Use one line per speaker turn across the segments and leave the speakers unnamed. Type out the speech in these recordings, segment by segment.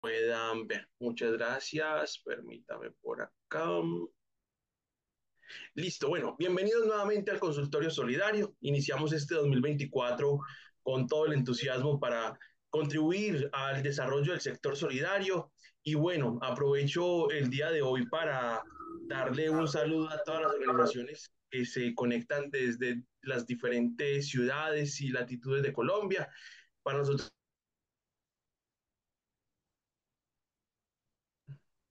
puedan ver. Muchas gracias. Permítame por acá. Listo, bueno, bienvenidos nuevamente al Consultorio Solidario. Iniciamos este 2024 con todo el entusiasmo para contribuir al desarrollo del sector solidario. Y bueno, aprovecho el día de hoy para darle un saludo a todas las organizaciones que se conectan desde las diferentes ciudades y latitudes de Colombia. Para nosotros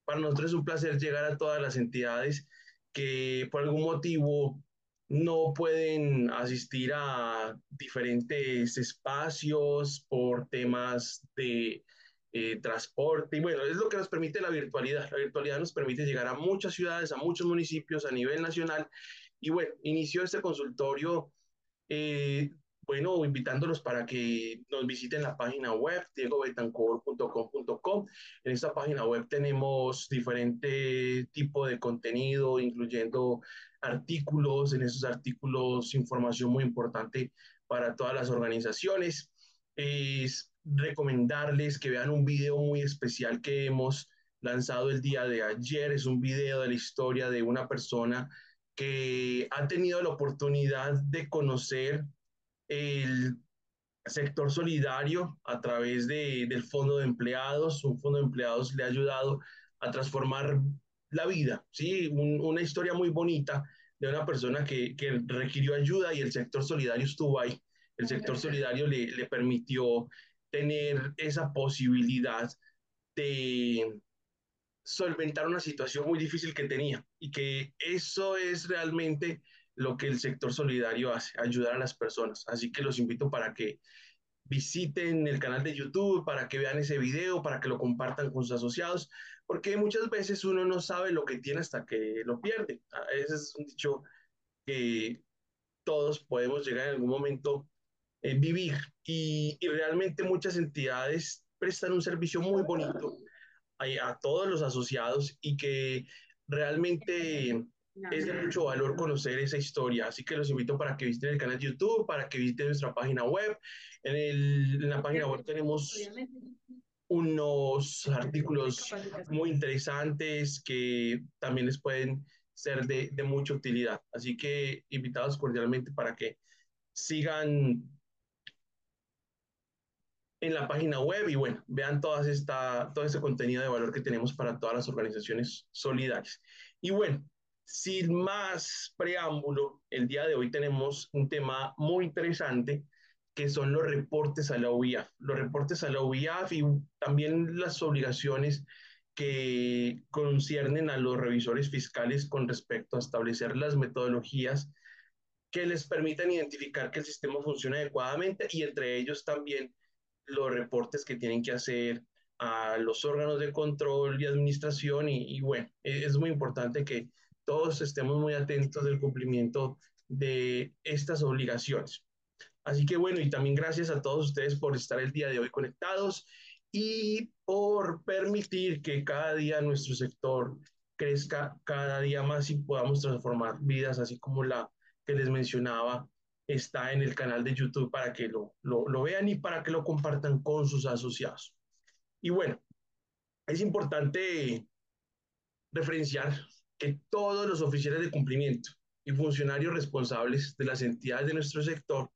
Para nosotros es un placer llegar a todas las entidades que por algún motivo no pueden asistir a diferentes espacios por temas de eh, transporte. Y bueno, es lo que nos permite la virtualidad. La virtualidad nos permite llegar a muchas ciudades, a muchos municipios a nivel nacional. Y bueno, inició este consultorio eh, bueno, invitándolos para que nos visiten la página web diegobetancor.com.com. En esta página web tenemos diferente tipo de contenido, incluyendo artículos. En esos artículos, información muy importante para todas las organizaciones. Es recomendarles que vean un video muy especial que hemos lanzado el día de ayer. Es un video de la historia de una persona que ha tenido la oportunidad de conocer el sector solidario a través de, del fondo de empleados. Un fondo de empleados le ha ayudado a transformar la vida, ¿sí? una historia muy bonita de una persona que, que, requirió ayuda y el sector solidario estuvo ahí. El sector solidario le, le permitió tener esa posibilidad de solventar una situación muy difícil que tenía y que eso es realmente lo que el sector solidario hace, ayudar a las personas. Así que los invito para que visiten el canal de YouTube, para que vean ese video, para que lo compartan con sus asociados, porque muchas veces uno no sabe lo que tiene hasta que lo pierde. Ah, ese es un dicho que todos podemos llegar en algún momento a eh, vivir y, y, realmente muchas entidades prestan un servicio muy bonito a, a todos los asociados y que realmente es de mucho valor conocer esa historia, así que los invito para que visiten el canal de YouTube, para que visiten nuestra página web. En, el, en la página web tenemos unos artículos muy interesantes que también les pueden ser de, de mucha utilidad. Así que invitados cordialmente para que sigan en la página web y bueno, vean todas esta, todo ese contenido de valor que tenemos para todas las organizaciones solidarias. Y bueno, sin más preámbulo, el día de hoy tenemos un tema muy interesante que son los reportes a la OIAF. Los reportes a la OIAF y también las obligaciones que conciernen a los revisores fiscales con respecto a establecer las metodologías que les permitan identificar que el sistema funciona adecuadamente y entre ellos también los reportes que tienen que hacer a los órganos de control y administración y, y bueno, es muy importante que todos estemos muy atentos del cumplimiento de estas obligaciones. Así que bueno, y también gracias a todos ustedes por estar el día de hoy conectados y por permitir que cada día nuestro sector crezca cada día más y podamos transformar vidas, así como la que les mencionaba está en el canal de YouTube para que lo, lo, lo vean y para que lo compartan con sus asociados. Y bueno, es importante referenciar que todos los oficiales de cumplimiento y funcionarios responsables de las entidades de nuestro sector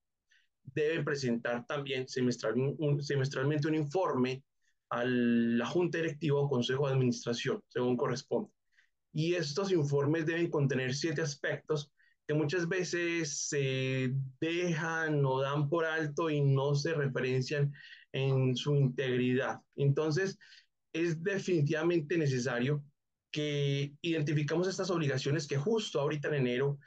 deben presentar también semestralmente un informe a la Junta Directiva o Consejo de Administración, según corresponde. Y estos informes deben contener siete aspectos que muchas veces se dejan o dan por alto y no se referencian en su integridad. Entonces, es definitivamente necesario que identificamos estas obligaciones que justo ahorita en enero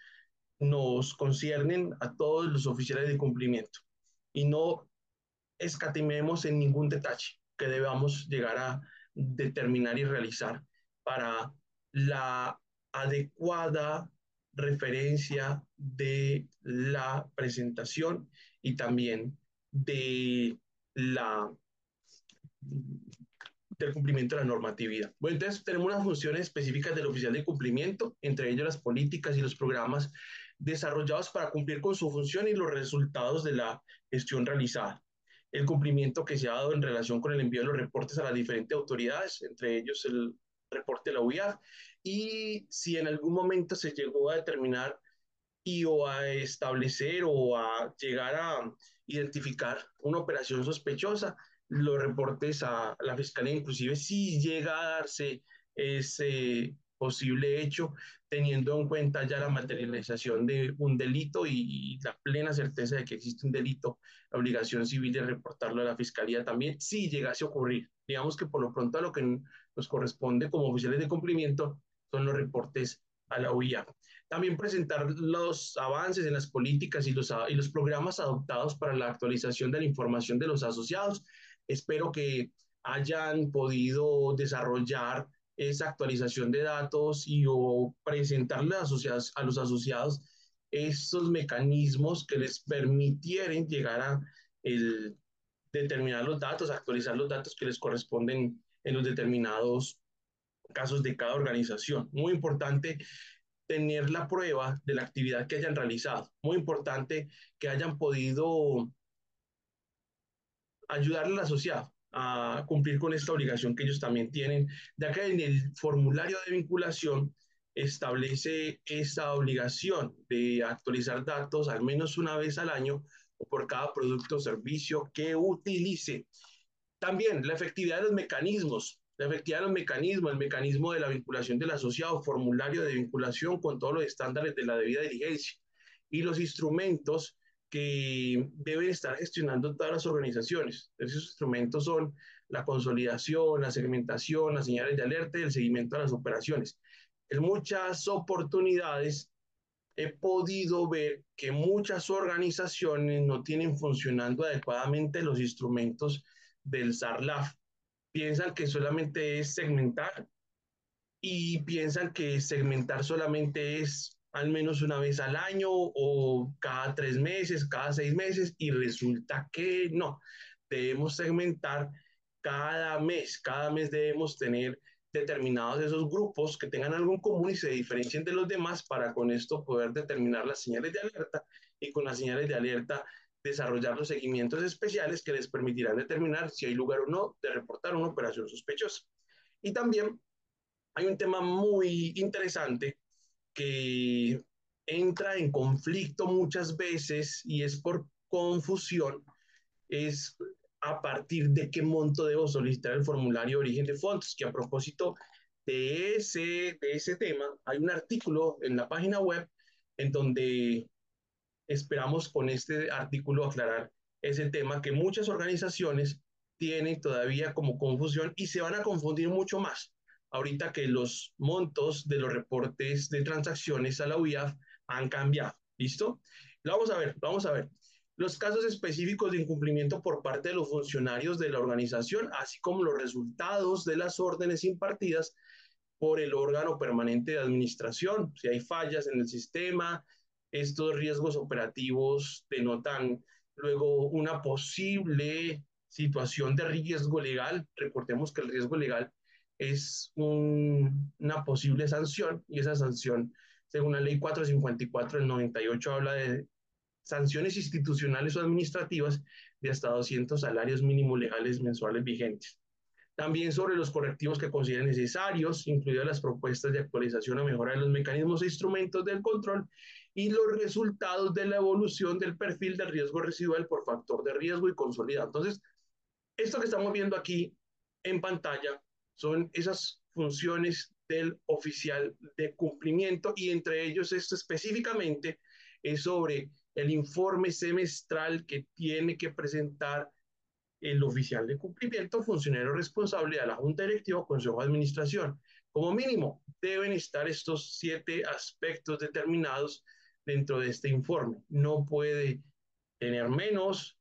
nos conciernen a todos los oficiales de cumplimiento y no escatimemos en ningún detalle que debamos llegar a determinar y realizar para la adecuada referencia de la presentación y también de la del cumplimiento de la normatividad. Bueno, entonces tenemos unas funciones específicas del oficial de cumplimiento, entre ellos las políticas y los programas desarrollados para cumplir con su función y los resultados de la gestión realizada. el cumplimiento que se ha dado en relación con el envío de los reportes a las diferentes autoridades, entre ellos el reporte de la UIAF, y si en algún momento se llegó a determinar y o a establecer o a llegar a identificar una operación sospechosa, los reportes a la Fiscalía, inclusive si llega a darse ese posible hecho, teniendo en cuenta ya la materialización de un delito y, la plena certeza de que existe un delito, la obligación civil de reportarlo a la Fiscalía también, si llegase a ocurrir. Digamos que por lo pronto a lo que nos corresponde como oficiales de cumplimiento son los reportes a la OIA. También presentar los avances en las políticas y los, y los programas adoptados para la actualización de la información de los asociados. Espero que hayan podido desarrollar esa actualización de datos y o presentarle a, los asociados estos mecanismos que les permitieran llegar a el, determinar los datos, actualizar los datos que les corresponden en los determinados casos de cada organización. Muy importante tener la prueba de la actividad que hayan realizado. Muy importante que hayan podido ayudarle al asociado a cumplir con esta obligación que ellos también tienen, ya que en el formulario de vinculación establece esa obligación de actualizar datos al menos una vez al año o por cada producto o servicio que utilice. También la efectividad de los mecanismos, la efectividad de los mecanismos, el mecanismo de la vinculación del asociado, formulario de vinculación con todos los estándares de la debida diligencia y los instrumentos que deben estar gestionando todas las organizaciones. Esos instrumentos son la consolidación, la segmentación, las señales de alerta y el seguimiento de las operaciones. En muchas oportunidades he podido ver que muchas organizaciones no tienen funcionando adecuadamente los instrumentos del SARLAF. Piensan que solamente es segmentar y piensan que segmentar solamente es al menos una vez al año o cada tres meses, cada seis meses, y resulta que no, debemos segmentar cada mes, cada mes debemos tener determinados esos grupos que tengan algo en común y se diferencien de los demás para con esto poder determinar las señales de alerta y con las señales de alerta desarrollar los seguimientos especiales que les permitirán determinar si hay lugar o no de reportar una operación sospechosa. Y también hay un tema muy interesante que entra en conflicto muchas veces y es por confusión, es a partir de qué monto debo solicitar el formulario origen de fondos, que a propósito de ese, de ese tema, hay un artículo en la página web en donde esperamos con este artículo aclarar ese tema que muchas organizaciones tienen todavía como confusión y se van a confundir mucho más ahorita que los montos de los reportes de transacciones a la UIAF han cambiado. ¿Listo? Lo vamos a ver, vamos a ver. Los casos específicos de incumplimiento por parte de los funcionarios de la organización, así como los resultados de las órdenes impartidas por el órgano permanente de administración. Si hay fallas en el sistema, estos riesgos operativos denotan luego una posible situación de riesgo legal. Recordemos que el riesgo legal es una posible sanción y esa sanción, según la ley 454 del 98, habla de sanciones institucionales o administrativas de hasta 200 salarios mínimos legales mensuales vigentes. También sobre los correctivos que consideren necesarios, incluidas las propuestas de actualización o mejora de los mecanismos e instrumentos del control y los resultados de la evolución del perfil de riesgo residual por factor de riesgo y consolidado. Entonces, esto que estamos viendo aquí en pantalla son esas funciones del oficial de cumplimiento y entre ellos esto específicamente es sobre el informe semestral que tiene que presentar el oficial de cumplimiento, funcionario responsable a la Junta Directiva o Consejo de Administración. Como mínimo, deben estar estos siete aspectos determinados dentro de este informe. No puede tener menos,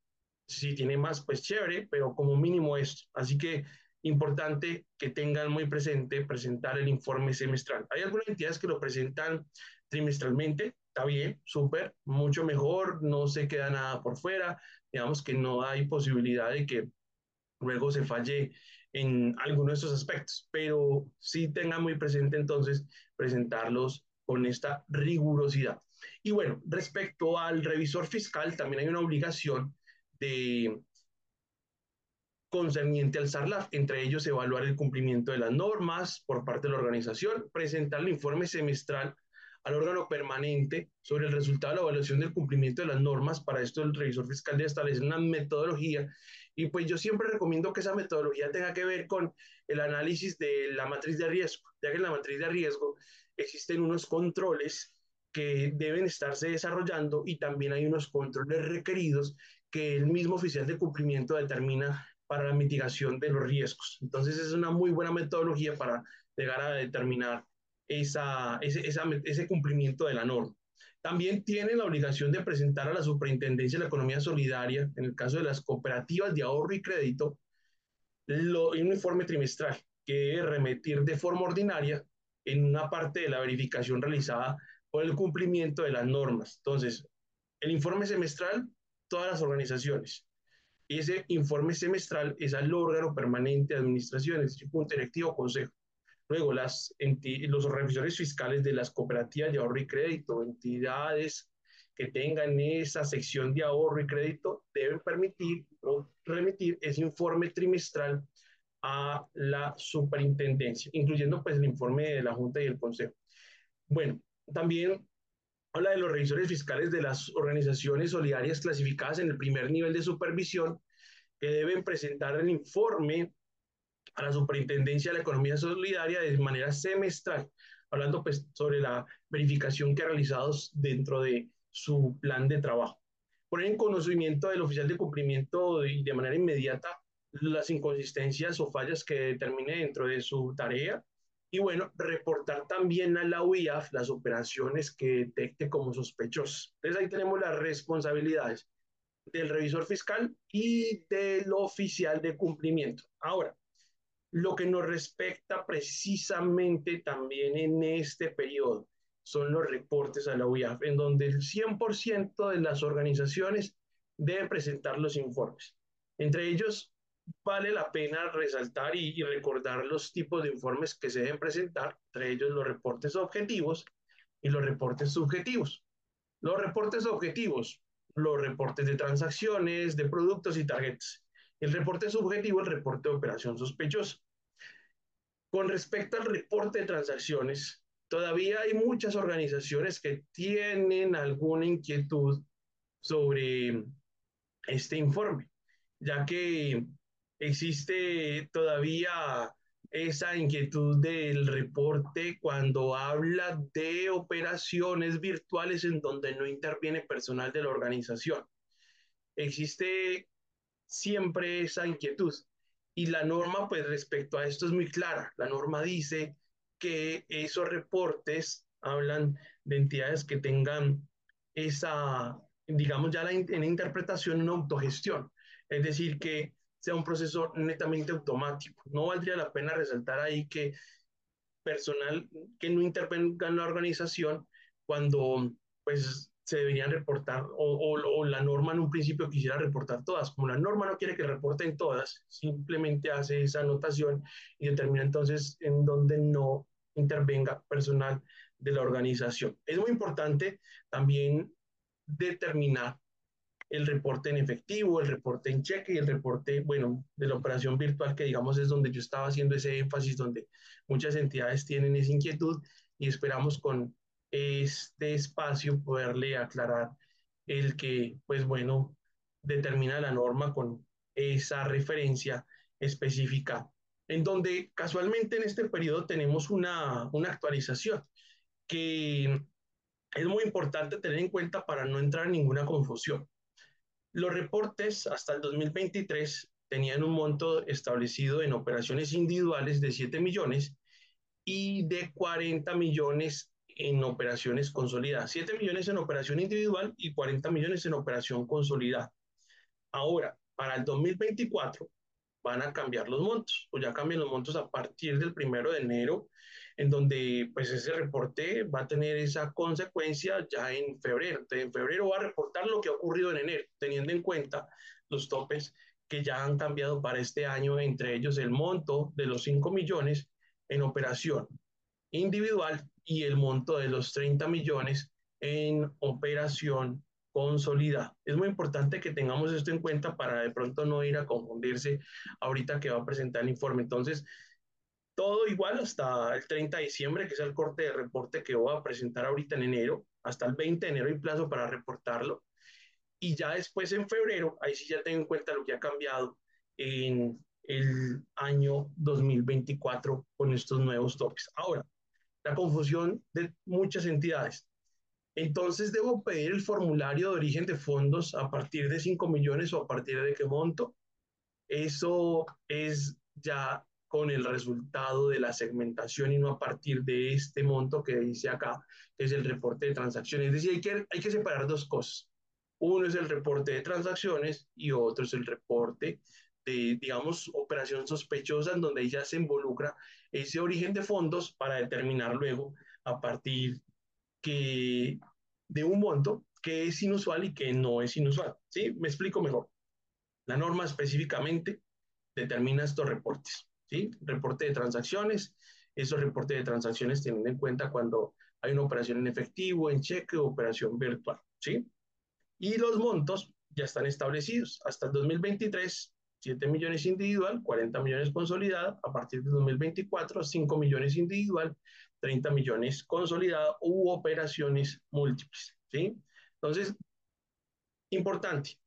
si tiene más, pues chévere, pero como mínimo esto. Así que importante que tengan muy presente presentar el informe semestral. Hay algunas entidades que lo presentan trimestralmente, está bien, súper, mucho mejor, no se queda nada por fuera, digamos que no hay posibilidad de que luego se falle en alguno de estos aspectos, pero sí tengan muy presente entonces presentarlos con esta rigurosidad. Y bueno, respecto al revisor fiscal, también hay una obligación de concerniente al SARLAF, entre ellos evaluar el cumplimiento de las normas por parte de la organización, presentar el informe semestral al órgano permanente sobre el resultado de la evaluación del cumplimiento de las normas. Para esto el revisor fiscal debe establecer una metodología y pues yo siempre recomiendo que esa metodología tenga que ver con el análisis de la matriz de riesgo, ya que en la matriz de riesgo existen unos controles que deben estarse desarrollando y también hay unos controles requeridos que el mismo oficial de cumplimiento determina para la mitigación de los riesgos. Entonces es una muy buena metodología para llegar a determinar esa, ese, ese cumplimiento de la norma. También tiene la obligación de presentar a la Superintendencia de la Economía Solidaria, en el caso de las cooperativas de ahorro y crédito, lo, un informe trimestral que debe remitir de forma ordinaria en una parte de la verificación realizada por el cumplimiento de las normas. Entonces, el informe semestral, todas las organizaciones. Ese informe semestral es al órgano permanente de administración, es decir, punto directivo consejo. Luego, las los revisores fiscales de las cooperativas de ahorro y crédito, entidades que tengan esa sección de ahorro y crédito, deben permitir o remitir ese informe trimestral a la superintendencia, incluyendo pues el informe de la Junta y el Consejo. Bueno, también habla de los revisores fiscales de las organizaciones solidarias clasificadas en el primer nivel de supervisión, que deben presentar el informe a la Superintendencia de la Economía Solidaria de manera semestral, hablando pues sobre la verificación que ha realizado dentro de su plan de trabajo. Poner en conocimiento del oficial de cumplimiento y de manera inmediata las inconsistencias o fallas que determine dentro de su tarea y bueno, reportar también a la UIAF las operaciones que detecte como sospechosas. Entonces ahí tenemos las responsabilidades del revisor fiscal y del oficial de cumplimiento. Ahora, lo que nos respecta precisamente también en este periodo son los reportes a la UIAF, en donde el 100% de las organizaciones deben presentar los informes. Entre ellos, vale la pena resaltar y, y, recordar los tipos de informes que se deben presentar, entre ellos los reportes objetivos y los reportes subjetivos. Los reportes objetivos, los reportes de transacciones, de productos y tarjetas. El reporte subjetivo, el reporte de operación sospechosa. Con respecto al reporte de transacciones, todavía hay muchas organizaciones que tienen alguna inquietud sobre este informe, ya que existe todavía esa inquietud del reporte cuando habla de operaciones virtuales en donde no interviene personal de la organización. Existe siempre esa inquietud. Y la norma, pues respecto a esto es muy clara. La norma dice que esos reportes hablan de entidades que tengan esa, digamos ya la, en interpretación, una autogestión. Es decir, que sea un proceso netamente automático. No valdría la pena resaltar ahí que personal que no intervenga en la organización cuando pues se deberían reportar o, o, la norma en un principio quisiera reportar todas. Como la norma no quiere que reporten todas, simplemente hace esa anotación y determina entonces en dónde no intervenga personal de la organización. Es muy importante también determinar el reporte en efectivo, el reporte en cheque y el reporte, bueno, de la operación virtual, que digamos es donde yo estaba haciendo ese énfasis, donde muchas entidades tienen esa inquietud y esperamos con este espacio poderle aclarar el que, pues bueno, determina la norma con esa referencia específica, en donde casualmente en este periodo tenemos una, una actualización que es muy importante tener en cuenta para no entrar en ninguna confusión. Los reportes hasta el 2023 tenían un monto establecido en operaciones individuales de 7 millones y de 40 millones en operaciones consolidadas. 7 millones en operación individual y 40 millones en operación consolidada. Ahora, para el 2024 van a cambiar los montos, o ya cambian los montos a partir del primero de enero en donde pues ese reporte va a tener esa consecuencia ya en febrero. Entonces, en febrero va a reportar lo que ha ocurrido en enero, teniendo en cuenta los topes que ya han cambiado para este año, entre ellos el monto de los 5 millones en operación individual y el monto de los 30 millones en operación consolidada. Es muy importante que tengamos esto en cuenta para de pronto no ir a confundirse ahorita que va a presentar el informe. Entonces, todo igual hasta el 30 de diciembre, que es el corte de reporte que voy a presentar ahorita en enero, hasta el 20 de enero hay plazo para reportarlo. Y ya después en febrero, ahí sí ya tengo en cuenta lo que ha cambiado en el año 2024 con estos nuevos topes. Ahora, la confusión de muchas entidades. Entonces, ¿debo pedir el formulario de origen de fondos a partir de 5 millones o a partir de qué monto? Eso es ya con el resultado de la segmentación y no a partir de este monto que dice acá, que es el reporte de transacciones. Es decir, hay que, hay que separar dos cosas. Uno es el reporte de transacciones y otro es el reporte de, digamos, operación sospechosa en donde ya se involucra ese origen de fondos para determinar luego a partir que, de un monto que es inusual y que no es inusual. ¿Sí? Me explico mejor. La norma específicamente determina estos reportes. ¿Sí? Reporte de transacciones. Esos reportes de transacciones teniendo en cuenta cuando hay una operación en efectivo, en cheque operación virtual. ¿Sí? Y los montos ya están establecidos. Hasta el 2023 7 millones individual, 40 millones consolidada, a partir de 2024, 5 millones individual, 30 millones consolidada u operaciones múltiples, ¿sí? Entonces, importante,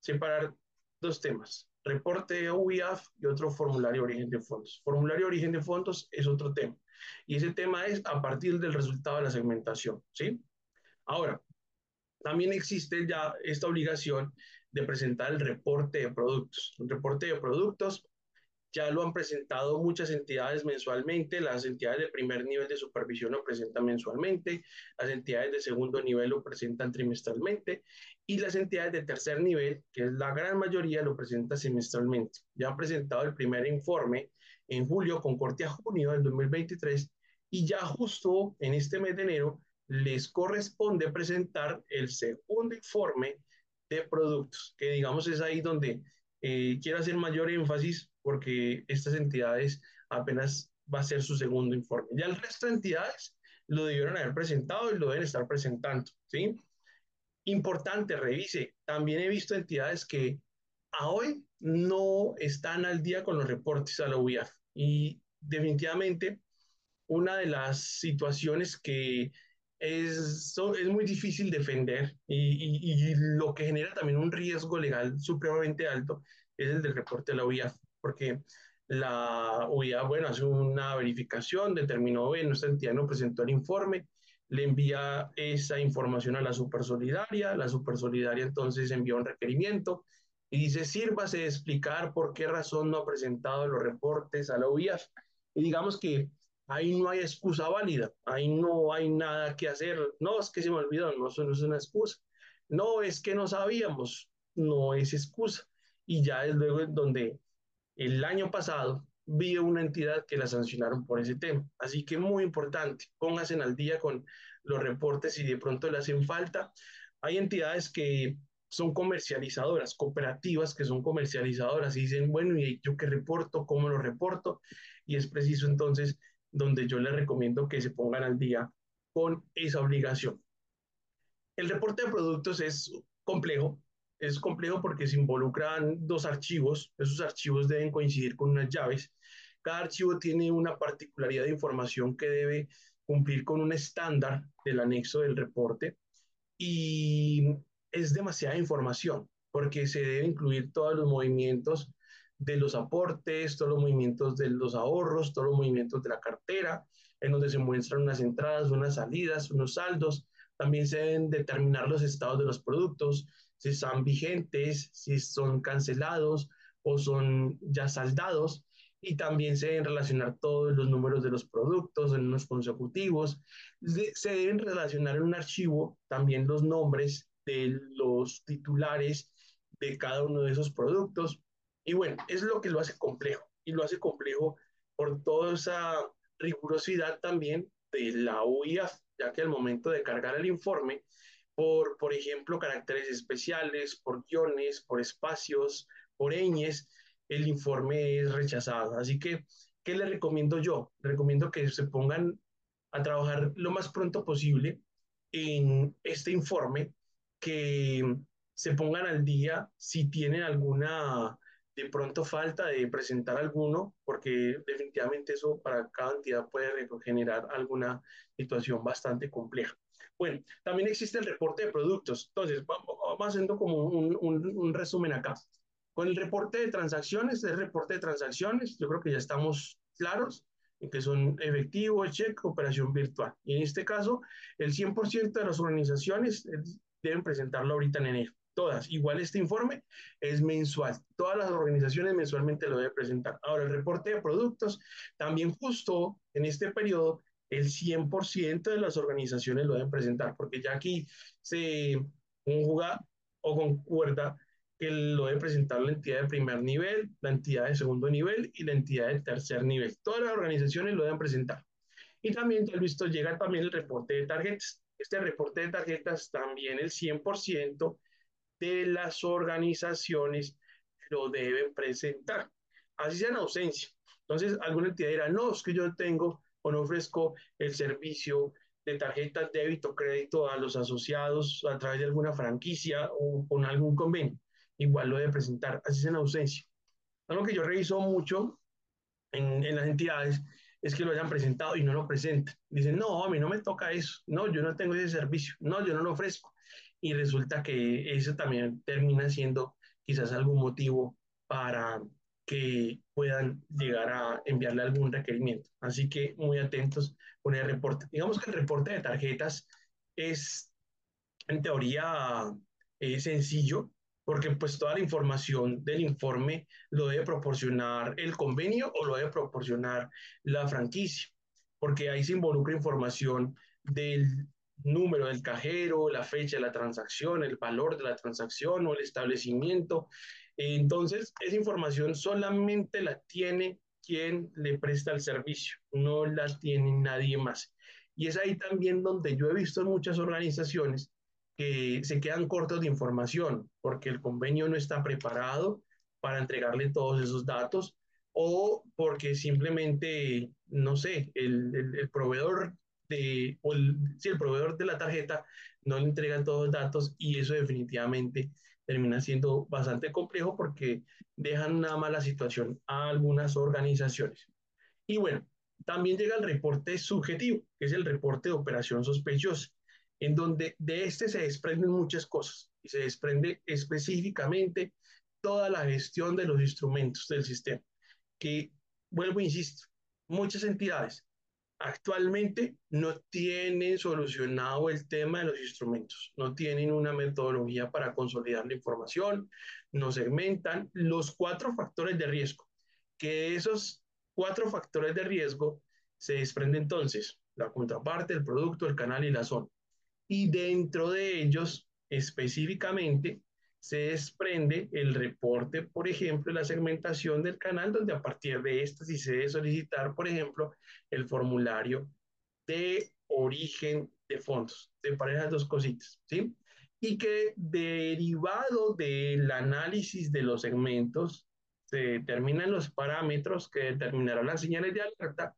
separar dos temas, reporte UIAF y otro formulario de origen de fondos. Formulario de origen de fondos es otro tema, y ese tema es a partir del resultado de la segmentación, ¿sí? Ahora, también existe ya esta obligación de presentar el reporte de productos. El reporte de productos ya lo han presentado muchas entidades mensualmente, las entidades de primer nivel de supervisión lo presentan mensualmente, las entidades de segundo nivel lo presentan trimestralmente y las entidades de tercer nivel, que es la gran mayoría, lo presentan semestralmente. Ya han presentado el primer informe en julio con corte a junio del 2023 y ya justo en este mes de enero les corresponde presentar el segundo informe de productos, que digamos es ahí donde eh, quiero hacer mayor énfasis porque estas entidades apenas va a ser su segundo informe. Ya el resto de entidades lo debieron haber presentado y lo deben estar presentando, ¿sí? Importante, revise. También he visto entidades que a hoy no están al día con los reportes a la UIAF y definitivamente una de las situaciones que es, es muy difícil defender y, y, lo que genera también un riesgo legal supremamente alto es el del reporte de la OIA, porque la OIA, bueno, hace una verificación, determinó, bueno, nuestra entidad no presentó el informe, le envía esa información a la Supersolidaria, la Supersolidaria entonces envía un requerimiento y dice, sírvase de explicar por qué razón no ha presentado los reportes a la OIA. Y digamos que ahí no hay excusa válida, ahí no hay nada que hacer. No, es que se me olvidó, no, eso no es una excusa. No, es que no sabíamos, no es excusa. Y ya es luego donde el año pasado vi una entidad que la sancionaron por ese tema. Así que muy importante, pónganse al día con los reportes si de pronto le hacen falta. Hay entidades que son comercializadoras, cooperativas que son comercializadoras y dicen, bueno, ¿y yo qué reporto? ¿Cómo lo reporto? Y es preciso entonces donde yo les recomiendo que se pongan al día con esa obligación. El reporte de productos es complejo, es complejo porque se involucran dos archivos, esos archivos deben coincidir con unas llaves. Cada archivo tiene una particularidad de información que debe cumplir con un estándar del anexo del reporte y es demasiada información porque se debe incluir todos los movimientos de los aportes, todos los movimientos de los ahorros, todos los movimientos de la cartera, en donde se muestran unas entradas, unas salidas, unos saldos. También se deben determinar los estados de los productos, si están vigentes, si son cancelados o son ya saldados. Y también se deben relacionar todos los números de los productos en unos consecutivos. Se deben relacionar en un archivo también los nombres de los titulares de cada uno de esos productos y bueno, es lo que lo hace complejo. Y lo hace complejo por toda esa rigurosidad también de la UIAF, ya que al momento de cargar el informe, por, por ejemplo, caracteres especiales, por guiones, por espacios, por ñes, el informe es rechazado. Así que, ¿qué le recomiendo yo? recomiendo que se pongan a trabajar lo más pronto posible en este informe que se pongan al día si tienen alguna de pronto falta de presentar alguno, porque definitivamente eso para cada entidad puede generar alguna situación bastante compleja. Bueno, también existe el reporte de productos. Entonces, vamos haciendo como un, un, un resumen acá. Con el reporte de transacciones, el reporte de transacciones, yo creo que ya estamos claros en que son efectivo, cheque, operación virtual. Y en este caso, el 100% de las organizaciones eh, deben presentarlo ahorita en enero todas. Igual este informe es mensual. Todas las organizaciones mensualmente lo deben presentar. Ahora, el reporte de productos, también justo en este periodo, el 100% de las organizaciones lo deben presentar, porque ya aquí se conjuga o concuerda que lo debe presentar la entidad de primer nivel, la entidad de segundo nivel y la entidad de tercer nivel. Todas las organizaciones lo deben presentar. Y también, ya visto, llega también el reporte de tarjetas. Este reporte de tarjetas también el 100% de las organizaciones lo deben presentar, así sea en ausencia. Entonces, alguna entidad dirá, no, es que yo tengo o no ofrezco el servicio de tarjetas débito crédito a los asociados a través de alguna franquicia o con algún convenio. Igual lo debe presentar, así sea en ausencia. Algo que yo reviso mucho en, en las entidades es que lo hayan presentado y no lo presentan. Dicen, no, a mí no me toca eso. No, yo no tengo ese servicio. No, yo no lo ofrezco y resulta que eso también termina siendo quizás algún motivo para que puedan llegar a enviarle algún requerimiento. Así que muy atentos con el reporte. Digamos que el reporte de tarjetas es en teoría eh, sencillo porque pues toda la información del informe lo debe proporcionar el convenio o lo debe proporcionar la franquicia, porque ahí se involucra información del número del cajero, la fecha de la transacción, el valor de la transacción o el establecimiento. Entonces, esa información solamente la tiene quien le presta el servicio, no la tiene nadie más. Y es ahí también donde yo he visto en muchas organizaciones que se quedan cortos de información porque el convenio no está preparado para entregarle todos esos datos o porque simplemente, no sé, el, el, proveedor o el, si el proveedor de la tarjeta no le entregan todos los datos y eso definitivamente termina siendo bastante complejo porque dejan una mala situación a algunas organizaciones. Y bueno, también llega el reporte subjetivo, que es el reporte de operación sospechosa, en donde de este se desprenden muchas cosas y se desprende específicamente toda la gestión de los instrumentos del sistema, que, vuelvo, insisto, muchas entidades actualmente no tienen solucionado el tema de los instrumentos, no tienen una metodología para consolidar la información, no segmentan los cuatro factores de riesgo, que esos cuatro factores de riesgo se desprende entonces la contraparte, el producto, el canal y la zona. Y dentro de ellos, específicamente, se desprende el reporte, por ejemplo, la segmentación del canal, donde a partir de esto sí se debe solicitar, por ejemplo, el formulario de origen de fondos. de parejas dos cositas, ¿sí? Y que derivado del análisis de los segmentos, se determinan los parámetros que determinarán las señales de alerta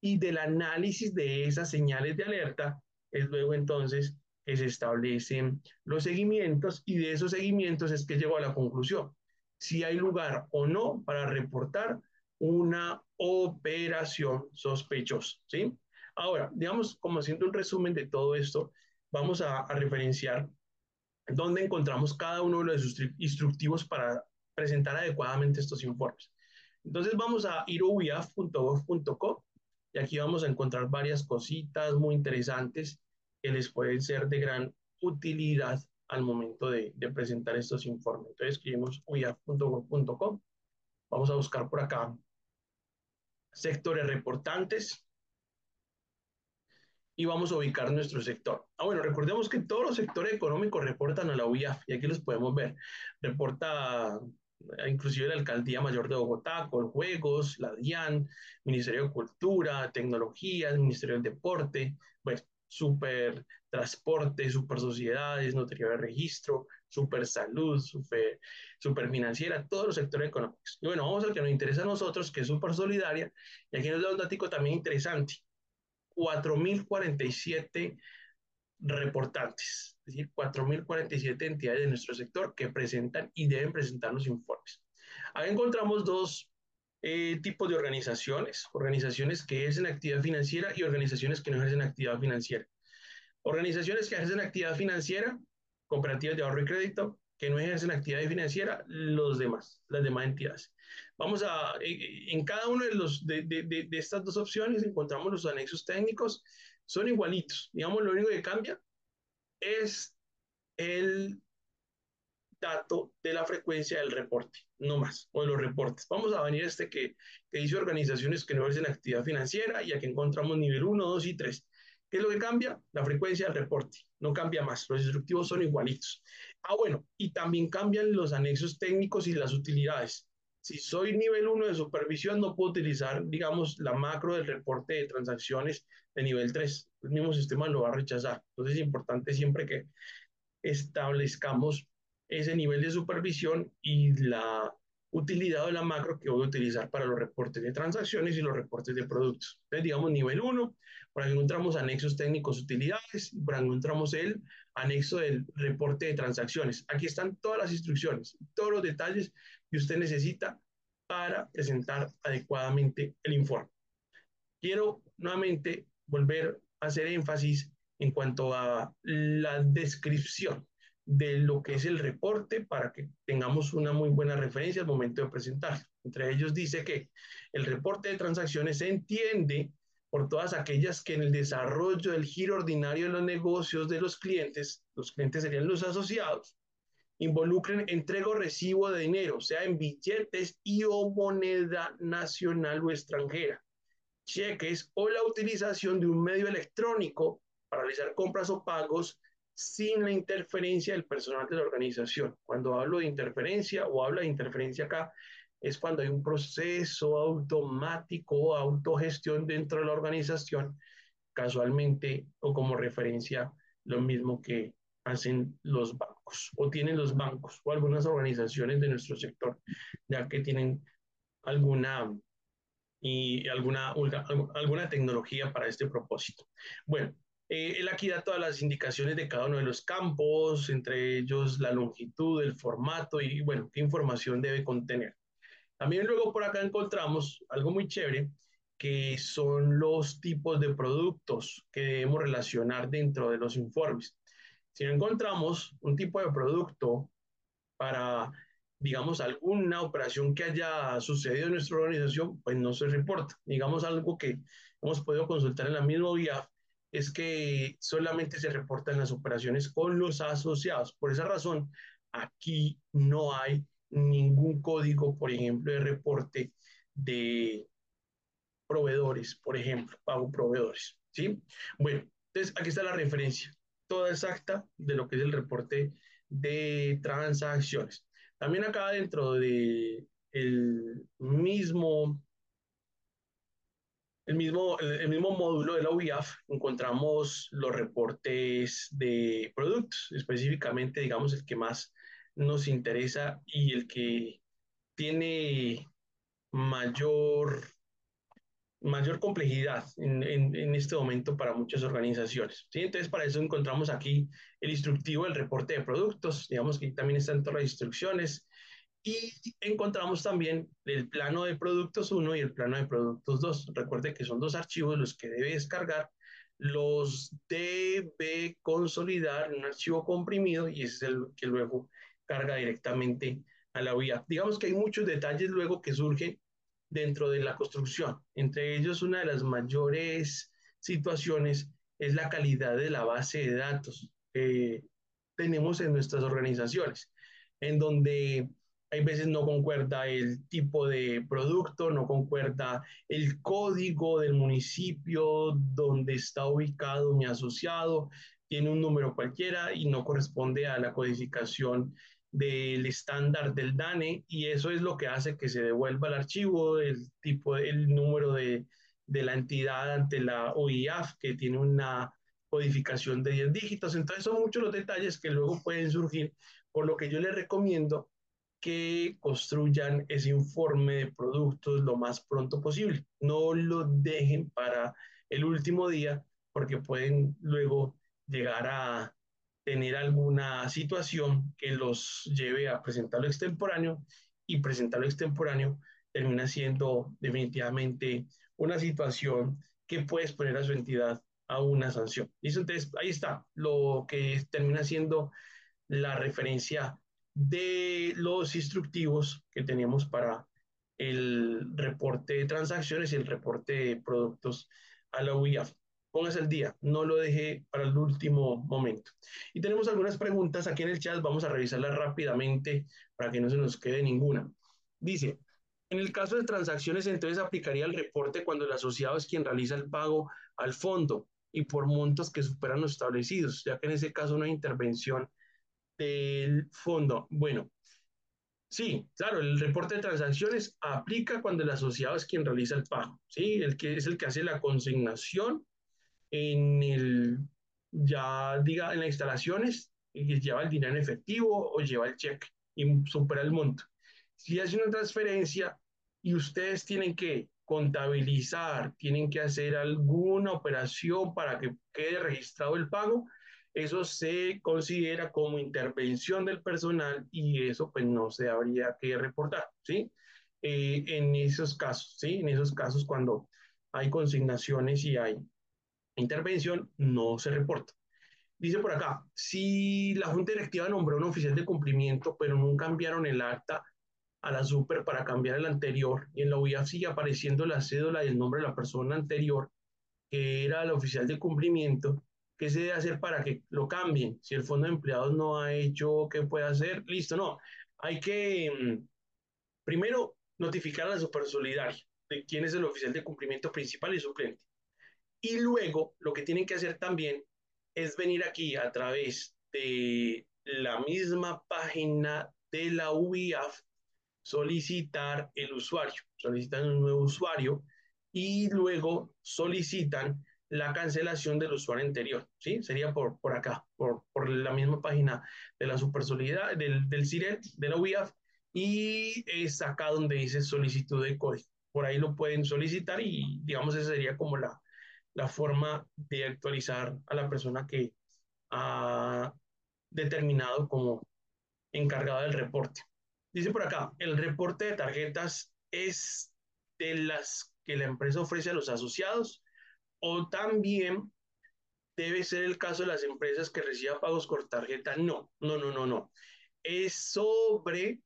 y del análisis de esas señales de alerta es luego entonces se establecen los seguimientos y de esos seguimientos es que llegó a la conclusión si hay lugar o no para reportar una operación sospechosa, ¿sí? Ahora, digamos, como haciendo un resumen de todo esto, vamos a, referenciar dónde encontramos cada uno de los instructivos para presentar adecuadamente estos informes. Entonces vamos a ir a y aquí vamos a encontrar varias cositas muy interesantes que les pueden ser de gran utilidad al momento de, de presentar estos informes. Entonces escribimos uiaf.gov.com. Vamos a buscar por acá sectores reportantes y vamos a ubicar nuestro sector. Ah, bueno, recordemos que todos los sectores económicos reportan a la UIAF y aquí los podemos ver. Reporta inclusive la Alcaldía Mayor de Bogotá, Coljuegos, la DIAN, Ministerio de Cultura, Tecnologías, Ministerio del Deporte, bueno, super transporte, super sociedades, notaría de registro, super salud, super, super financiera, todos los sectores económicos. Y bueno, vamos al que nos interesa a nosotros, que es super solidaria, y aquí nos da un dato también interesante. 4.047 reportantes, es decir, 4.047 entidades de nuestro sector que presentan y deben presentar los informes. Ahí encontramos dos eh, tipos de organizaciones, organizaciones que ejercen actividad financiera y organizaciones que no ejercen actividad financiera. Organizaciones que ejercen actividad financiera, cooperativas de ahorro y crédito, que no ejercen actividad financiera, los demás, las demás entidades. Vamos a, en cada una de, los, de, de, de estas dos opciones encontramos los anexos técnicos, son igualitos. Digamos, lo único que cambia es el dato de la frecuencia del reporte, no más, o de los reportes. Vamos a venir a este que, que dice organizaciones que no ejercen actividad financiera y aquí encontramos nivel 1, 2 y 3. ¿Qué es lo que cambia? La frecuencia del reporte, no cambia más, los instructivos son igualitos. Ah, bueno, y también cambian los anexos técnicos y las utilidades. Si soy nivel 1 de supervisión, no puedo utilizar, digamos, la macro del reporte de transacciones de nivel 3. El mismo sistema lo va a rechazar. Entonces es importante siempre que establezcamos ese nivel de supervisión y la utilidad de la macro que voy a utilizar para los reportes de transacciones y los reportes de productos. Entonces, digamos, nivel 1, por aquí encontramos anexos técnicos utilidades, por aquí encontramos el anexo del reporte de transacciones. Aquí están todas las instrucciones, todos los detalles que usted necesita para presentar adecuadamente el informe. Quiero nuevamente volver a hacer énfasis en cuanto a la descripción de lo que es el reporte para que tengamos una muy buena referencia al momento de presentar. Entre ellos dice que el reporte de transacciones se entiende por todas aquellas que en el desarrollo del giro ordinario de los negocios de los clientes, los clientes serían los asociados, involucren entrega o recibo de dinero, sea en billetes y o moneda nacional o extranjera, cheques o la utilización de un medio electrónico para realizar compras o pagos sin la interferencia del personal de la organización. Cuando hablo de interferencia o habla de interferencia acá, es cuando hay un proceso automático o autogestión dentro de la organización, casualmente o como referencia lo mismo que hacen los bancos o tienen los bancos o algunas organizaciones de nuestro sector, ya que tienen alguna y alguna, alguna tecnología para este propósito. Bueno, eh, él aquí da todas las indicaciones de cada uno de los campos, entre ellos la longitud, el formato y, bueno, qué información debe contener. También luego por acá encontramos algo muy chévere, que son los tipos de productos que debemos relacionar dentro de los informes. Si encontramos un tipo de producto para, digamos, alguna operación que haya sucedido en nuestra organización, pues no se reporta. Digamos algo que hemos podido consultar en la misma vía es que solamente se reportan las operaciones con los asociados. Por esa razón, aquí no hay ningún código, por ejemplo, de reporte de proveedores, por ejemplo, pago proveedores. ¿sí? Bueno, entonces aquí está la referencia, toda exacta de lo que es el reporte de transacciones. También acá dentro de mismo el mismo, el, mismo módulo de la UIAF encontramos los reportes de productos, específicamente, digamos, el que más nos interesa y el que tiene mayor, mayor complejidad en, en, este momento para muchas organizaciones. ¿sí? Entonces, para eso encontramos aquí el instructivo del reporte de productos, digamos que también están todas las instrucciones, y encontramos también el plano de productos 1 y el plano de productos 2. Recuerde que son dos archivos los que debe descargar, los debe consolidar en un archivo comprimido y ese es el que luego carga directamente a la vía. Digamos que hay muchos detalles luego que surgen dentro de la construcción. Entre ellos, una de las mayores situaciones es la calidad de la base de datos que tenemos en nuestras organizaciones, en donde hay veces no concuerda el tipo de producto, no concuerda el código del municipio donde está ubicado mi asociado, tiene un número cualquiera y no corresponde a la codificación del estándar del DANE y eso es lo que hace que se devuelva el archivo, el tipo, el número de, de la entidad ante la OIAF que tiene una codificación de 10 dígitos. Entonces son muchos los detalles que luego pueden surgir, por lo que yo les recomiendo que construyan ese informe de productos lo más pronto posible. No lo dejen para el último día porque pueden luego llegar a tener alguna situación que los lleve a presentarlo extemporáneo y presentarlo extemporáneo termina siendo definitivamente una situación que puede exponer a su entidad a una sanción. ¿Listo? Entonces, ahí está lo que termina siendo la referencia de los instructivos que teníamos para el reporte de transacciones y el reporte de productos a la UIAF. Póngase el día, no lo deje para el último momento. Y tenemos algunas preguntas aquí en el chat, vamos a revisarlas rápidamente para que no se nos quede ninguna. Dice, en el caso de transacciones, entonces aplicaría el reporte cuando el asociado es quien realiza el pago al fondo y por montos que superan los establecidos, ya que en ese caso no hay intervención del fondo. Bueno, sí, claro, el reporte de transacciones aplica cuando el asociado es quien realiza el pago, ¿sí? El que es el que hace la consignación en el, ya diga, en las instalaciones, y lleva el dinero en efectivo o lleva el cheque y supera el monto. Si hace una transferencia y ustedes tienen que contabilizar, tienen que hacer alguna operación para que quede registrado el pago, eso se considera como intervención del personal y eso pues no se habría que reportar, ¿sí? Eh, en esos casos, ¿sí? En esos casos cuando hay consignaciones y hay intervención, no se reporta. Dice por acá, si la Junta Directiva nombró un oficial de cumplimiento, pero nunca enviaron el acta a la super para cambiar el anterior y en la UIAF sigue apareciendo la cédula y el nombre de la persona anterior, que era el oficial de cumplimiento, ¿qué se debe hacer para que lo cambien? Si el fondo de empleados no ha hecho, ¿qué puede hacer? Listo, no. Hay que mm, primero notificar a la super solidaria de quién es el oficial de cumplimiento principal y suplente. Y luego lo que tienen que hacer también es venir aquí a través de la misma página de la UIAF solicitar el usuario, solicitan un nuevo usuario y luego solicitan la cancelación del usuario anterior, ¿sí? Sería por, por acá, por, por la misma página de la Supersolidaridad, del, del CIRET, de la UIAF, y es acá donde dice solicitud de código. Por ahí lo pueden solicitar y, digamos, esa sería como la, la forma de actualizar a la persona que ha determinado como encargada del reporte. Dice por acá, el reporte de tarjetas es de las que la empresa ofrece a los asociados o también debe ser el caso de las empresas que reciban pagos por tarjeta. No, no, no, no, no. Es sobre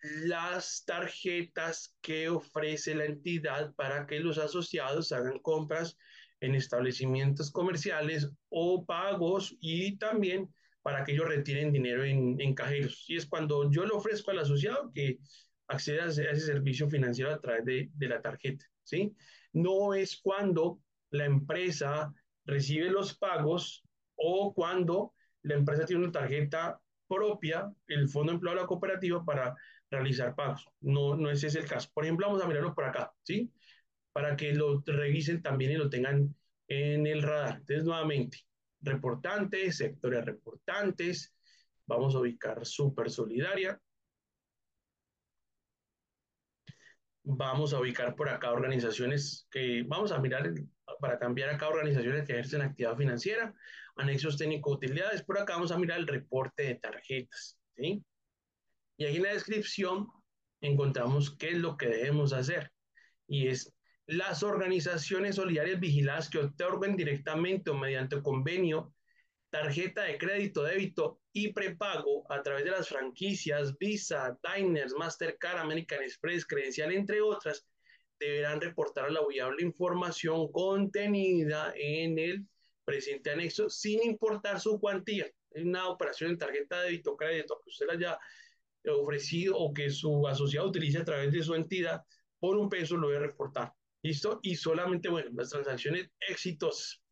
las tarjetas que ofrece la entidad para que los asociados hagan compras en establecimientos comerciales o pagos y también para que ellos retiren dinero en, en cajeros. Y es cuando yo le ofrezco al asociado que acceda a ese, servicio financiero a través de, de la tarjeta, ¿sí? No es cuando la empresa recibe los pagos o cuando la empresa tiene una tarjeta propia, el Fondo de Empleo de la Cooperativa, para realizar pagos. No, no ese es el caso. Por ejemplo, vamos a mirarlo por acá, ¿sí? Para que lo revisen también y lo tengan en el radar. Entonces, nuevamente, reportantes, sectores reportantes, vamos a ubicar Super Solidaria. Vamos a ubicar por acá organizaciones que, vamos a mirar para cambiar acá organizaciones que ejercen actividad financiera, anexos técnicos utilidades, por acá vamos a mirar el reporte de tarjetas, ¿sí? Y aquí en la descripción encontramos qué es lo que debemos hacer y es las organizaciones solidarias vigiladas que otorguen directamente o mediante convenio tarjeta de crédito, débito y prepago a través de las franquicias Visa, Diners, Mastercard, American Express, Credencial, entre otras, deberán reportar la viable información contenida en el presente anexo sin importar su cuantía. Una operación en tarjeta de débito crédito que usted haya ofrecido o que su asociado utilice a través de su entidad, por un peso lo debe reportar. ¿Listo? Y solamente, bueno, las transacciones exitosas.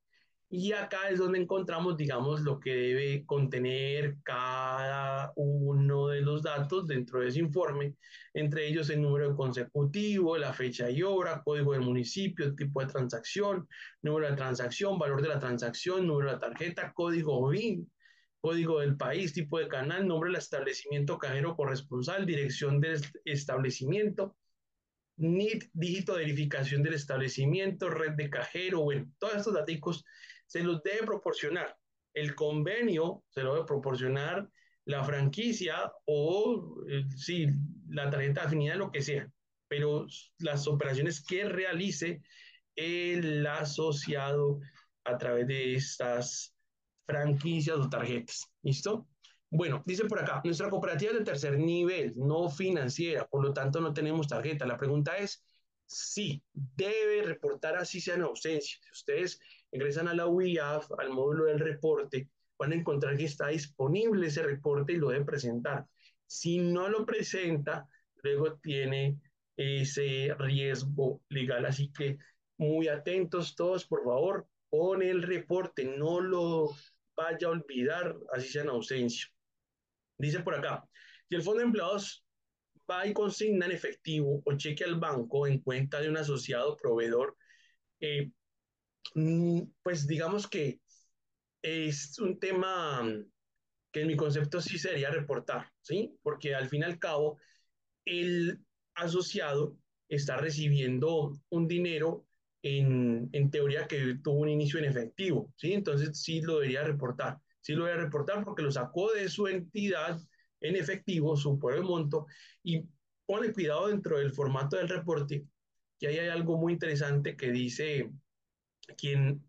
Y acá es donde encontramos, digamos, lo que debe contener cada uno de los datos dentro de ese informe, entre ellos el número consecutivo, la fecha y obra, código del municipio, tipo de transacción, número de transacción, valor de la transacción, número de la tarjeta, código BIN, código del país, tipo de canal, nombre del establecimiento cajero corresponsal, dirección del establecimiento, NIT, dígito de verificación del establecimiento, red de cajero, bueno, todos estos datos se los debe proporcionar el convenio se lo debe proporcionar la franquicia o, eh, sí, la tarjeta de afinidad, lo que sea, pero las operaciones que realice el asociado a través de estas franquicias o tarjetas. ¿Listo? Bueno, dice por acá, nuestra cooperativa es de tercer nivel, no financiera, por lo tanto no tenemos tarjeta. La pregunta es, sí, debe reportar así sean ausencias. Si ustedes ingresan a la UIAF, al módulo del reporte, van a encontrar que está disponible ese reporte y lo deben presentar. Si no lo presenta, luego tiene ese riesgo legal. Así que muy atentos todos, por favor, con el reporte, no lo vaya a olvidar, así sea en ausencia. Dice por acá, si el fondo de empleados va y consigna en efectivo o cheque al banco en cuenta de un asociado proveedor, eh, pues digamos que es un tema que en mi concepto sí sería reportar, ¿sí? Porque al fin y al cabo, el asociado está recibiendo un dinero en, en, teoría que tuvo un inicio en efectivo, ¿sí? Entonces sí lo debería reportar, sí lo debería reportar porque lo sacó de su entidad en efectivo, su el monto, y pone cuidado dentro del formato del reporte, que ahí hay algo muy interesante que dice quién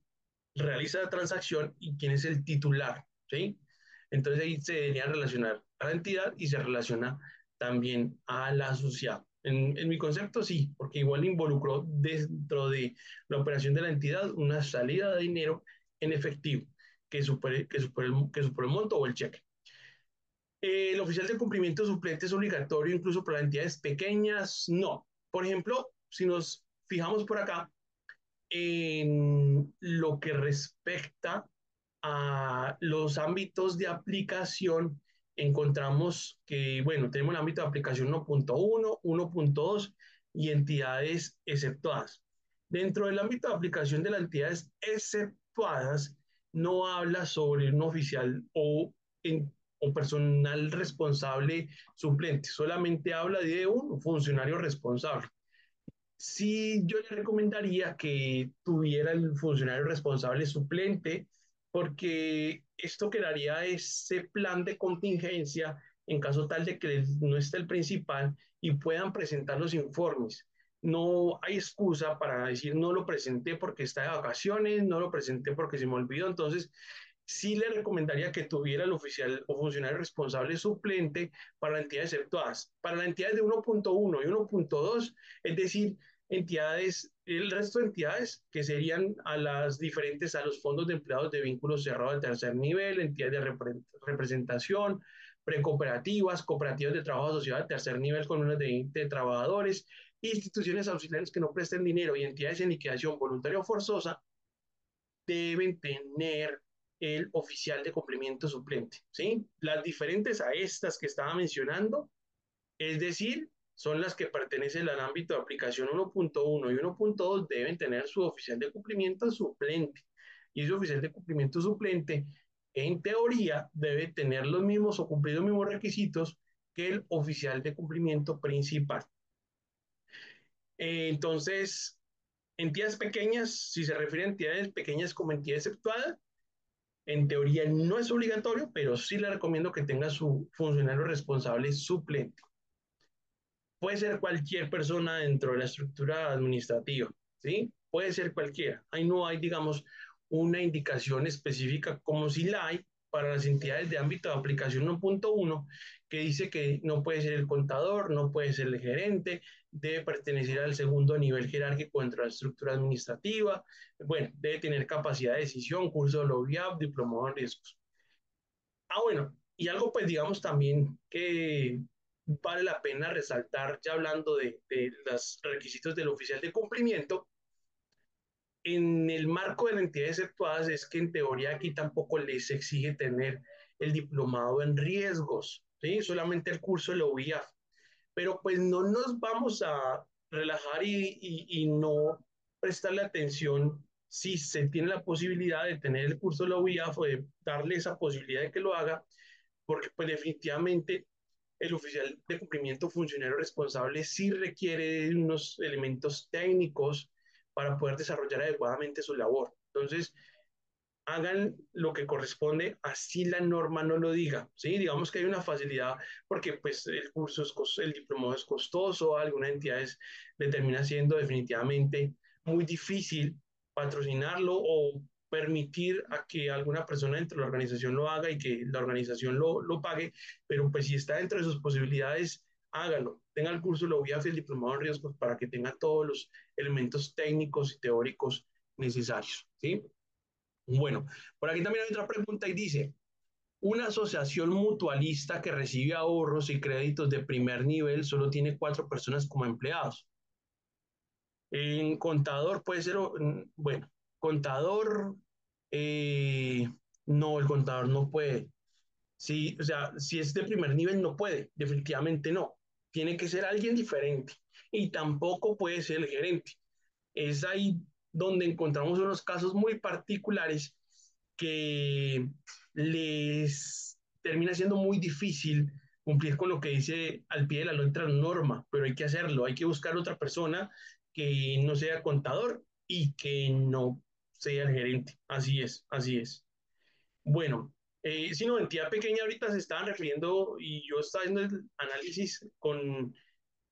realiza la transacción y quién es el titular, ¿sí? Entonces ahí se debería relacionar a la entidad y se relaciona también al asociado. En, en, mi concepto sí, porque igual involucró dentro de la operación de la entidad una salida de dinero en efectivo que supere, que supere, el, que supere el monto o el cheque. Eh, el oficial de cumplimiento suplente es obligatorio incluso para entidades pequeñas, no. Por ejemplo, si nos fijamos por acá en lo que respecta a los ámbitos de aplicación encontramos que, bueno, tenemos el ámbito de aplicación 1.1, 1.2 y entidades exceptuadas. Dentro del ámbito de aplicación de las entidades exceptuadas, no habla sobre un oficial o, en, o personal responsable suplente, solamente habla de un funcionario responsable. Sí, yo le recomendaría que tuviera el funcionario responsable suplente, porque esto crearía ese plan de contingencia en caso tal de que no esté el principal y puedan presentar los informes. No hay excusa para decir no lo presenté porque está de vacaciones, no lo presenté porque se me olvidó. Entonces, sí le recomendaría que tuviera el oficial o funcionario responsable suplente para entidades exceptuadas. Para las entidades de 1.1 y 1.2, es decir, entidades, el resto de entidades que serían a las diferentes, a los fondos de empleados de vínculos cerrados de tercer nivel, entidades de representación, precooperativas, cooperativas de trabajo asociado de tercer nivel con unas de 20 trabajadores, instituciones auxiliares que no presten dinero y entidades en liquidación voluntaria o forzosa, deben tener el oficial de cumplimiento suplente, ¿sí? Las diferentes a estas que estaba mencionando, es decir, son las que pertenecen al ámbito de aplicación 1.1 y 1.2 deben tener su oficial de cumplimiento suplente. Y ese oficial de cumplimiento suplente, en teoría, debe tener los mismos o cumplir los mismos requisitos que el oficial de cumplimiento principal. Entonces, entidades pequeñas, si se refiere a entidades pequeñas como entidades exceptuadas, en teoría no es obligatorio, pero sí le recomiendo que tenga su funcionario responsable suplente puede ser cualquier persona dentro de la estructura administrativa, ¿sí? Puede ser cualquiera. Ahí no hay, digamos, una indicación específica como si la hay para las entidades de ámbito de aplicación 1.1, que dice que no puede ser el contador, no puede ser el gerente, debe pertenecer al segundo nivel jerárquico dentro de la estructura administrativa, bueno, debe tener capacidad de decisión, curso de LOBIAP, diplomado en riesgos. Ah, bueno, y algo pues digamos también que vale la pena resaltar, ya hablando de, de los requisitos del oficial de cumplimiento, en el marco de las entidades exceptuadas es que en teoría aquí tampoco les exige tener el diplomado en riesgos, ¿sí? solamente el curso de la. Pero pues no nos vamos a relajar y, y, no prestarle atención si se tiene la posibilidad de tener el curso de la OIAF o de darle esa posibilidad de que lo haga, porque pues definitivamente el oficial de cumplimiento funcionario responsable sí requiere unos elementos técnicos para poder desarrollar adecuadamente su labor. Entonces, hagan lo que corresponde, así la norma no lo diga, ¿sí? Digamos que hay una facilidad porque pues el curso es el diplomado es costoso, algunas entidades le termina siendo definitivamente muy difícil patrocinarlo o permitir a que alguna persona dentro de la organización lo haga y que la organización lo, lo pague, pero pues si está dentro de sus posibilidades, hágalo. Tenga el curso lo hacer el diplomado en riesgos para que tenga todos los elementos técnicos y teóricos necesarios, ¿sí? Bueno, por aquí también hay otra pregunta y dice, una asociación mutualista que recibe ahorros y créditos de primer nivel solo tiene cuatro personas como empleados. En contador puede ser, mm, bueno, contador, eh, no, el contador no puede. Sí, o sea, si es de primer nivel no puede, definitivamente no. Tiene que ser alguien diferente y tampoco puede ser el gerente. Es ahí donde encontramos unos casos muy particulares que les termina siendo muy difícil cumplir con lo que dice al pie de la letra norma, pero hay que hacerlo, hay que buscar otra persona que no sea contador y que no sea el gerente. Así es, así es. Bueno, eh, si no, entidad pequeña ahorita se estaban refiriendo y yo estaba haciendo el análisis con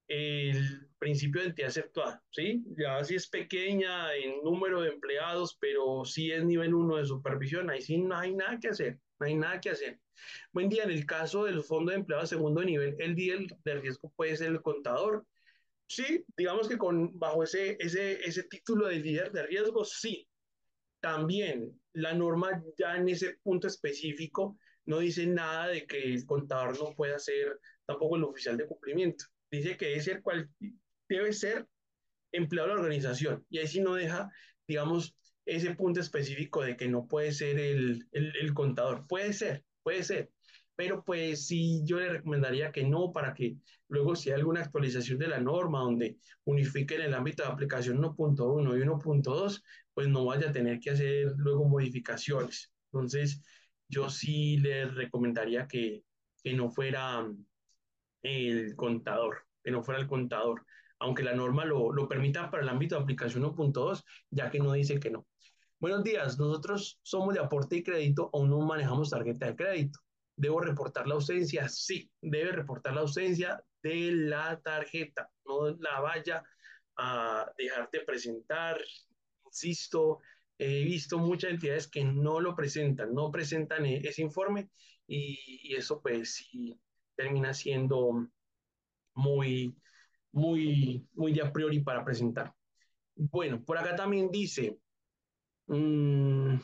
el principio de entidad aceptada, ¿sí? Ya si es pequeña en número de empleados, pero sí es nivel 1 de supervisión, ahí sí no hay nada que hacer, no hay nada que hacer. Buen día, en el caso del fondo de empleados segundo nivel, el día de riesgo puede ser el contador. Sí, digamos que con, bajo ese, ese, ese título de líder de riesgo, sí. También la norma ya en ese punto específico no dice nada de que el contador no pueda ser tampoco el oficial de cumplimiento dice que debe ser, cual, debe ser empleado de la organización. Y ahí sí no deja, digamos, ese punto específico de que no puede ser el, el, el contador. Puede ser, puede ser. Pero pues sí, yo le recomendaría que no, para que luego si hay alguna actualización de la norma donde unifiquen el ámbito de aplicación 1.1 y 1.2, pues no vaya a tener que hacer luego modificaciones. Entonces, yo sí le recomendaría que, que no fuera el contador, que no fuera el contador, aunque la norma lo, lo permita para el ámbito de aplicación 1.2, ya que no dice que no. Buenos días, nosotros somos de aporte y crédito, o no manejamos tarjeta de crédito. ¿Debo reportar la ausencia? Sí, debe reportar la ausencia de la tarjeta. No la vaya a dejar de presentar. Insisto, he visto muchas entidades que no lo presentan, no presentan e-, ese informe y, eso pues sí termina siendo muy, muy, muy de a priori para presentar. Bueno, por acá también dice, mmm,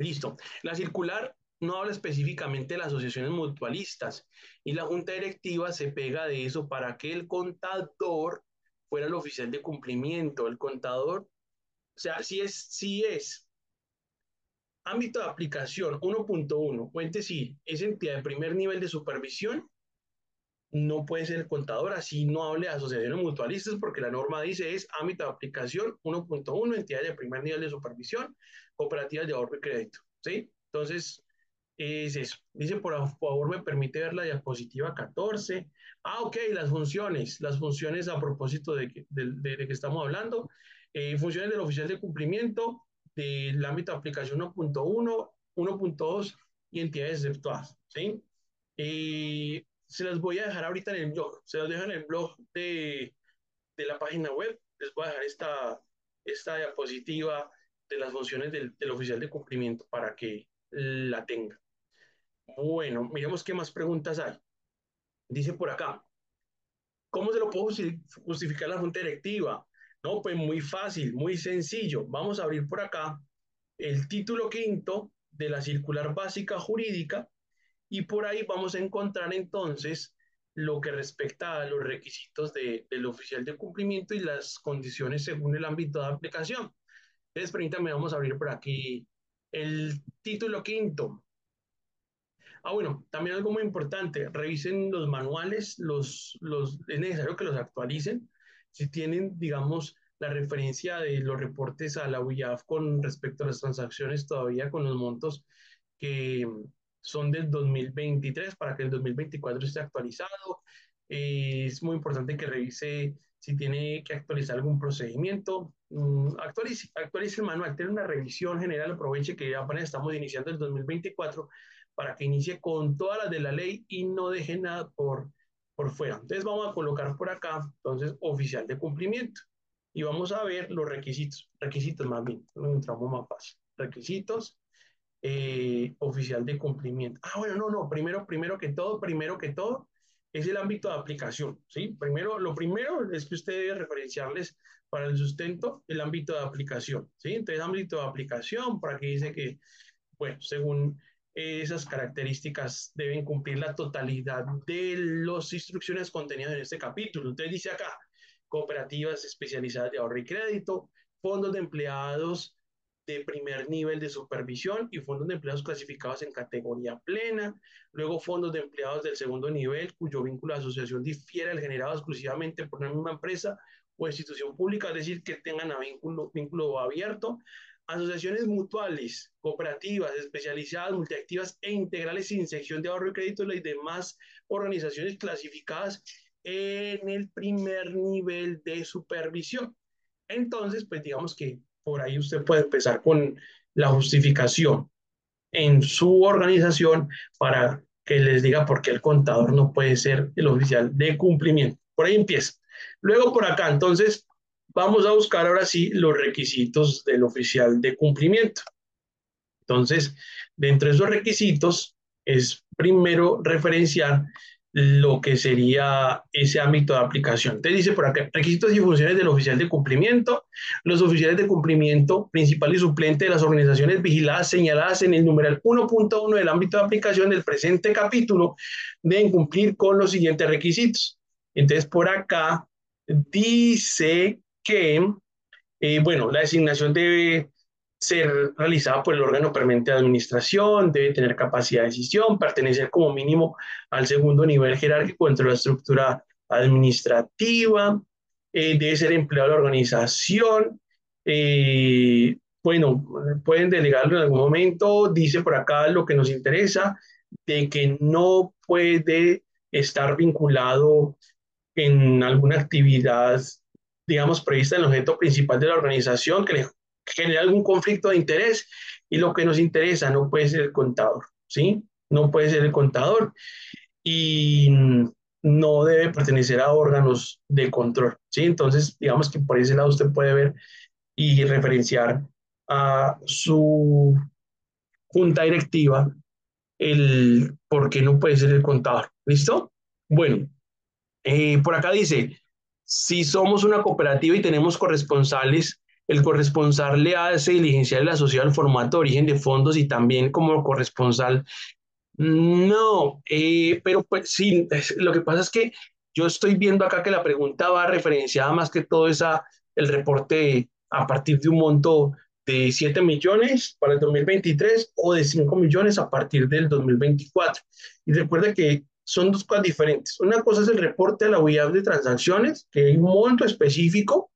listo, la circular no habla específicamente de las asociaciones mutualistas y la junta directiva se pega de eso para que el contador fuera el oficial de cumplimiento. El contador, o sea, si es, si es Ámbito de aplicación 1.1, o decir, es entidad de primer nivel de supervisión, no puede ser el contador, así no hable de asociaciones mutualistas, porque la norma dice es ámbito de aplicación 1.1, entidad de primer nivel de supervisión, cooperativas de ahorro y crédito, ¿sí? Entonces, es eso. Dice, por favor, me permite ver la diapositiva 14. Ah, ok, las funciones, las funciones a propósito de que, de, que estamos hablando. Eh, funciones del oficial de cumplimiento, del ámbito de aplicación 1.1, 1.2 y entidades exceptuadas. ¿sí? Eh, se las voy a dejar ahorita en el blog, se las dejo en el blog de, de la página web, les voy a dejar esta, esta diapositiva de las funciones del, del oficial de cumplimiento para que la tenga. Bueno, miremos qué más preguntas hay. Dice por acá, ¿cómo se lo puedo justificar la junta directiva? No, pues muy fácil, muy sencillo. Vamos a abrir por acá el título quinto de la circular básica jurídica y por ahí vamos a encontrar entonces lo que respecta a los requisitos de, del oficial de cumplimiento y las condiciones según el ámbito de aplicación. Entonces, permítanme, vamos a abrir por aquí el título quinto. Ah, bueno, también algo muy importante, revisen los manuales, los, los, es necesario que los actualicen si tienen, digamos, la referencia de los reportes a la UIAF con respecto a las transacciones todavía con los montos que son del 2023 para que el 2024 esté actualizado. Eh, es muy importante que revise si tiene que actualizar algún procedimiento, mm, actualice, actualice el manual, tiene una revisión general, aproveche que apenas estamos iniciando el 2024 para que inicie con todas las de la ley y no deje nada por, por fuera. Entonces vamos a colocar por acá, entonces, oficial de cumplimiento. Y vamos a ver los requisitos, requisitos más bien, entramos más fácil. Requisitos, eh, oficial de cumplimiento. Ah, bueno, no, no, primero, primero que todo, primero que todo, es el ámbito de aplicación, ¿sí? Primero, lo primero es que usted debe referenciarles para el sustento el ámbito de aplicación, ¿sí? Entonces, ámbito de aplicación, para que dice que, bueno, según esas características deben cumplir la totalidad de las instrucciones contenidas en este capítulo. Entonces dice acá, cooperativas especializadas de ahorro y crédito, fondos de empleados de primer nivel de supervisión y fondos de empleados clasificados en categoría plena, luego fondos de empleados del segundo nivel cuyo vínculo de asociación difiere al generado exclusivamente por una misma empresa o institución pública, es decir, que tengan a vínculo, vínculo abierto, asociaciones mutuales, cooperativas, especializadas, multiactivas e integrales sin sección de ahorro y crédito y demás organizaciones clasificadas en el primer nivel de supervisión. Entonces, pues digamos que por ahí usted puede empezar con la justificación en su organización para que les diga por qué el contador no puede ser el oficial de cumplimiento. Por ahí empieza. Luego por acá, entonces, vamos a buscar ahora sí los requisitos del oficial de cumplimiento. Entonces, dentro de esos requisitos es primero referenciar lo que sería ese ámbito de aplicación. Te dice por acá, requisitos y funciones del oficial de cumplimiento. Los oficiales de cumplimiento principal y suplente de las organizaciones vigiladas señaladas en el numeral 1.1 del ámbito de aplicación del presente capítulo deben cumplir con los siguientes requisitos. Entonces, por acá dice que, eh, bueno, la designación debe ser realizada por el órgano permanente de administración, debe tener capacidad de decisión, pertenecer como mínimo al segundo nivel jerárquico dentro de la estructura administrativa, eh, debe ser empleado de la organización, eh, bueno, pueden delegarlo en algún momento, dice por acá lo que nos interesa, de que no puede estar vinculado en alguna actividad, digamos, prevista en el objeto principal de la organización que le genera algún conflicto de interés y lo que nos interesa no puede ser el contador, ¿sí? No puede ser el contador y no debe pertenecer a órganos de control, ¿sí? Entonces, digamos que por ese lado usted puede ver y referenciar a su junta directiva el por qué no puede ser el contador. ¿Listo? Bueno, eh, por acá dice, si somos una cooperativa y tenemos corresponsales, el corresponsal le hace diligenciar la asociado al formato de origen de fondos y también como corresponsal. No, eh, pero pues sí, lo que pasa es que yo estoy viendo acá que la pregunta va referenciada más que todo esa, el reporte a partir de un monto de 7 millones para el 2023 o de 5 millones a partir del 2024. Y recuerda que son dos cosas diferentes. Una cosa es el reporte de la unidad de transacciones, que hay un monto específico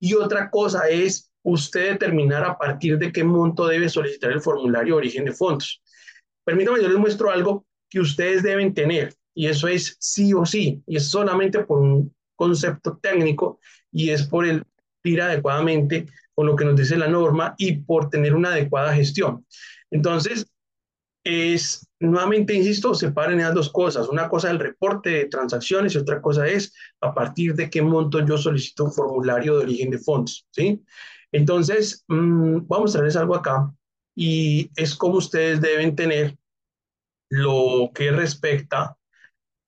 y otra cosa es usted determinar a partir de qué monto debe solicitar el formulario de origen de fondos. Permítame, yo les muestro algo que ustedes deben tener y eso es sí o sí y es solamente por un concepto técnico y es por el ir adecuadamente con lo que nos dice la norma y por tener una adecuada gestión. Entonces, es, nuevamente, insisto, separen esas dos cosas. Una cosa es el reporte de transacciones y otra cosa es a partir de qué monto yo solicito un formulario de origen de fondos, ¿sí? Entonces, mm, vamos a traerles algo acá y es como ustedes deben tener lo que respecta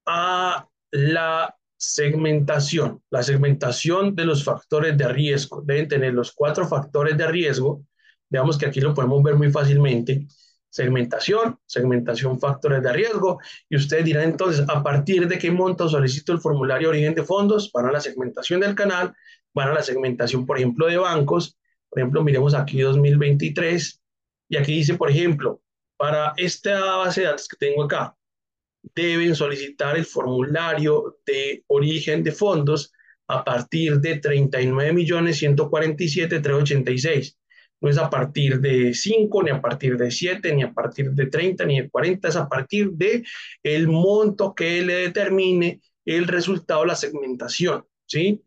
a la segmentación, la segmentación de los factores de riesgo. Deben tener los cuatro factores de riesgo. Veamos que aquí lo podemos ver muy fácilmente segmentación, segmentación factores de riesgo, y ustedes dirán entonces, a partir de qué monto solicito el formulario de origen de fondos, van a la segmentación del canal, van a la segmentación, por ejemplo, de bancos, por ejemplo, miremos aquí 2023, y aquí dice, por ejemplo, para esta base de datos que tengo acá, deben solicitar el formulario de origen de fondos a partir de 39.147.386 no es a partir de 5, ni a partir de 7, ni a partir de 30, ni de 40, es a partir de el monto que le determine el resultado la segmentación, ¿sí?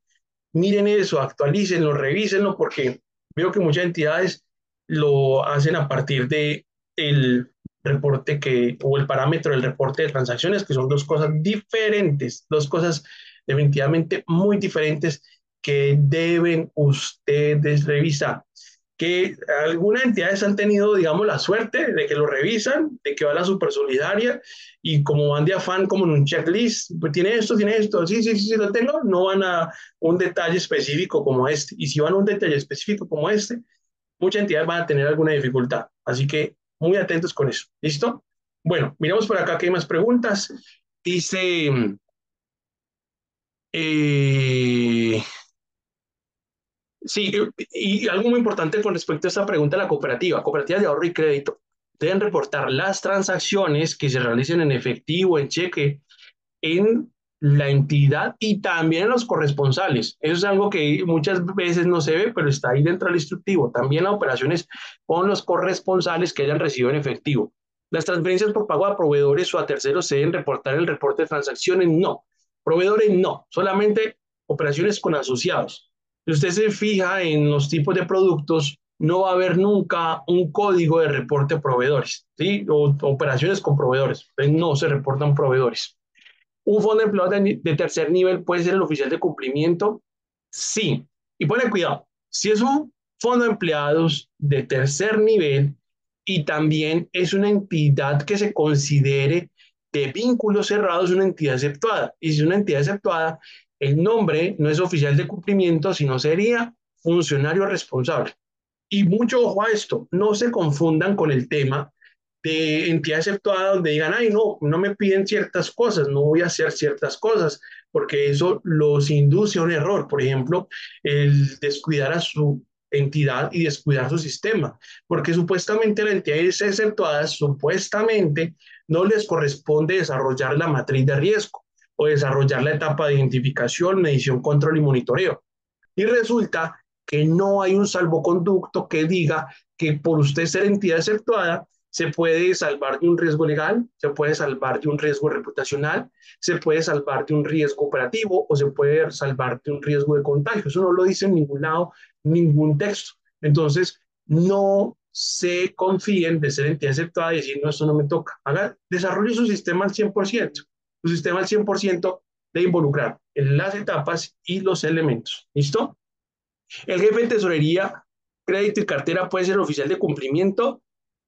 miren eso, actualícenlo, revísenlo, porque veo que muchas entidades lo hacen a partir de el reporte que, o el parámetro del reporte de transacciones, que son dos cosas diferentes, dos cosas definitivamente muy diferentes que deben ustedes revisar. Que algunas entidades han tenido, digamos, la suerte de que lo revisan, de que va la super solidaria y como van de afán, como en un checklist, pues tiene esto, tiene esto, sí, sí, sí, sí, lo tengo, no van a un detalle específico como este. Y si van a un detalle específico como este, muchas entidades van a tener alguna dificultad. Así que muy atentos con eso. ¿Listo? Bueno, miramos por acá que hay más preguntas. Dice, eh, sí, y algo muy importante con respecto a esta pregunta de la cooperativa, cooperativa de ahorro y crédito, deben reportar las transacciones que se realicen en efectivo, en cheque, en la entidad y también los corresponsales. Eso es algo que muchas veces no se ve, pero está ahí dentro del instructivo. También las operaciones con los corresponsales que hayan recibido en efectivo. Las transferencias por pago a proveedores o a terceros se deben reportar el reporte de transacciones. No. Proveedores no. Solamente operaciones con asociados. Si usted se fija en los tipos de productos, no va a haber nunca un código de reporte de proveedores, ¿sí? O operaciones con proveedores. No se reportan proveedores. ¿Un fondo de empleados de, tercer nivel puede ser el oficial de cumplimiento? Sí. Y pone cuidado, si es un fondo de empleados de tercer nivel y también es una entidad que se considere de vínculos cerrados, una entidad aceptada. Y si es una entidad aceptada, el nombre no es oficial de cumplimiento, sino sería funcionario responsable. Y mucho ojo a esto, no se confundan con el tema de entidad exceptuada donde digan, ay, no, no me piden ciertas cosas, no voy a hacer ciertas cosas, porque eso los induce a un error. Por ejemplo, el descuidar a su entidad y descuidar su sistema, porque supuestamente la entidad exceptuada, supuestamente no les corresponde desarrollar la matriz de riesgo o desarrollar la etapa de identificación, medición, control y monitoreo. Y resulta que no hay un salvoconducto que diga que por usted ser entidad exceptuada, se puede salvar de un riesgo legal, se puede salvar de un riesgo reputacional, se puede salvar de un riesgo operativo o se puede salvar de un riesgo de contagio. Eso no lo dice en ningún lado, ningún texto. Entonces, no se confíen de ser entidad aceptada y decir, no, eso no me toca. Haga, desarrolle su sistema al 100%. Su sistema al 100% de involucrar las etapas y los elementos. ¿Listo? El jefe de tesorería, crédito y cartera puede ser oficial de cumplimiento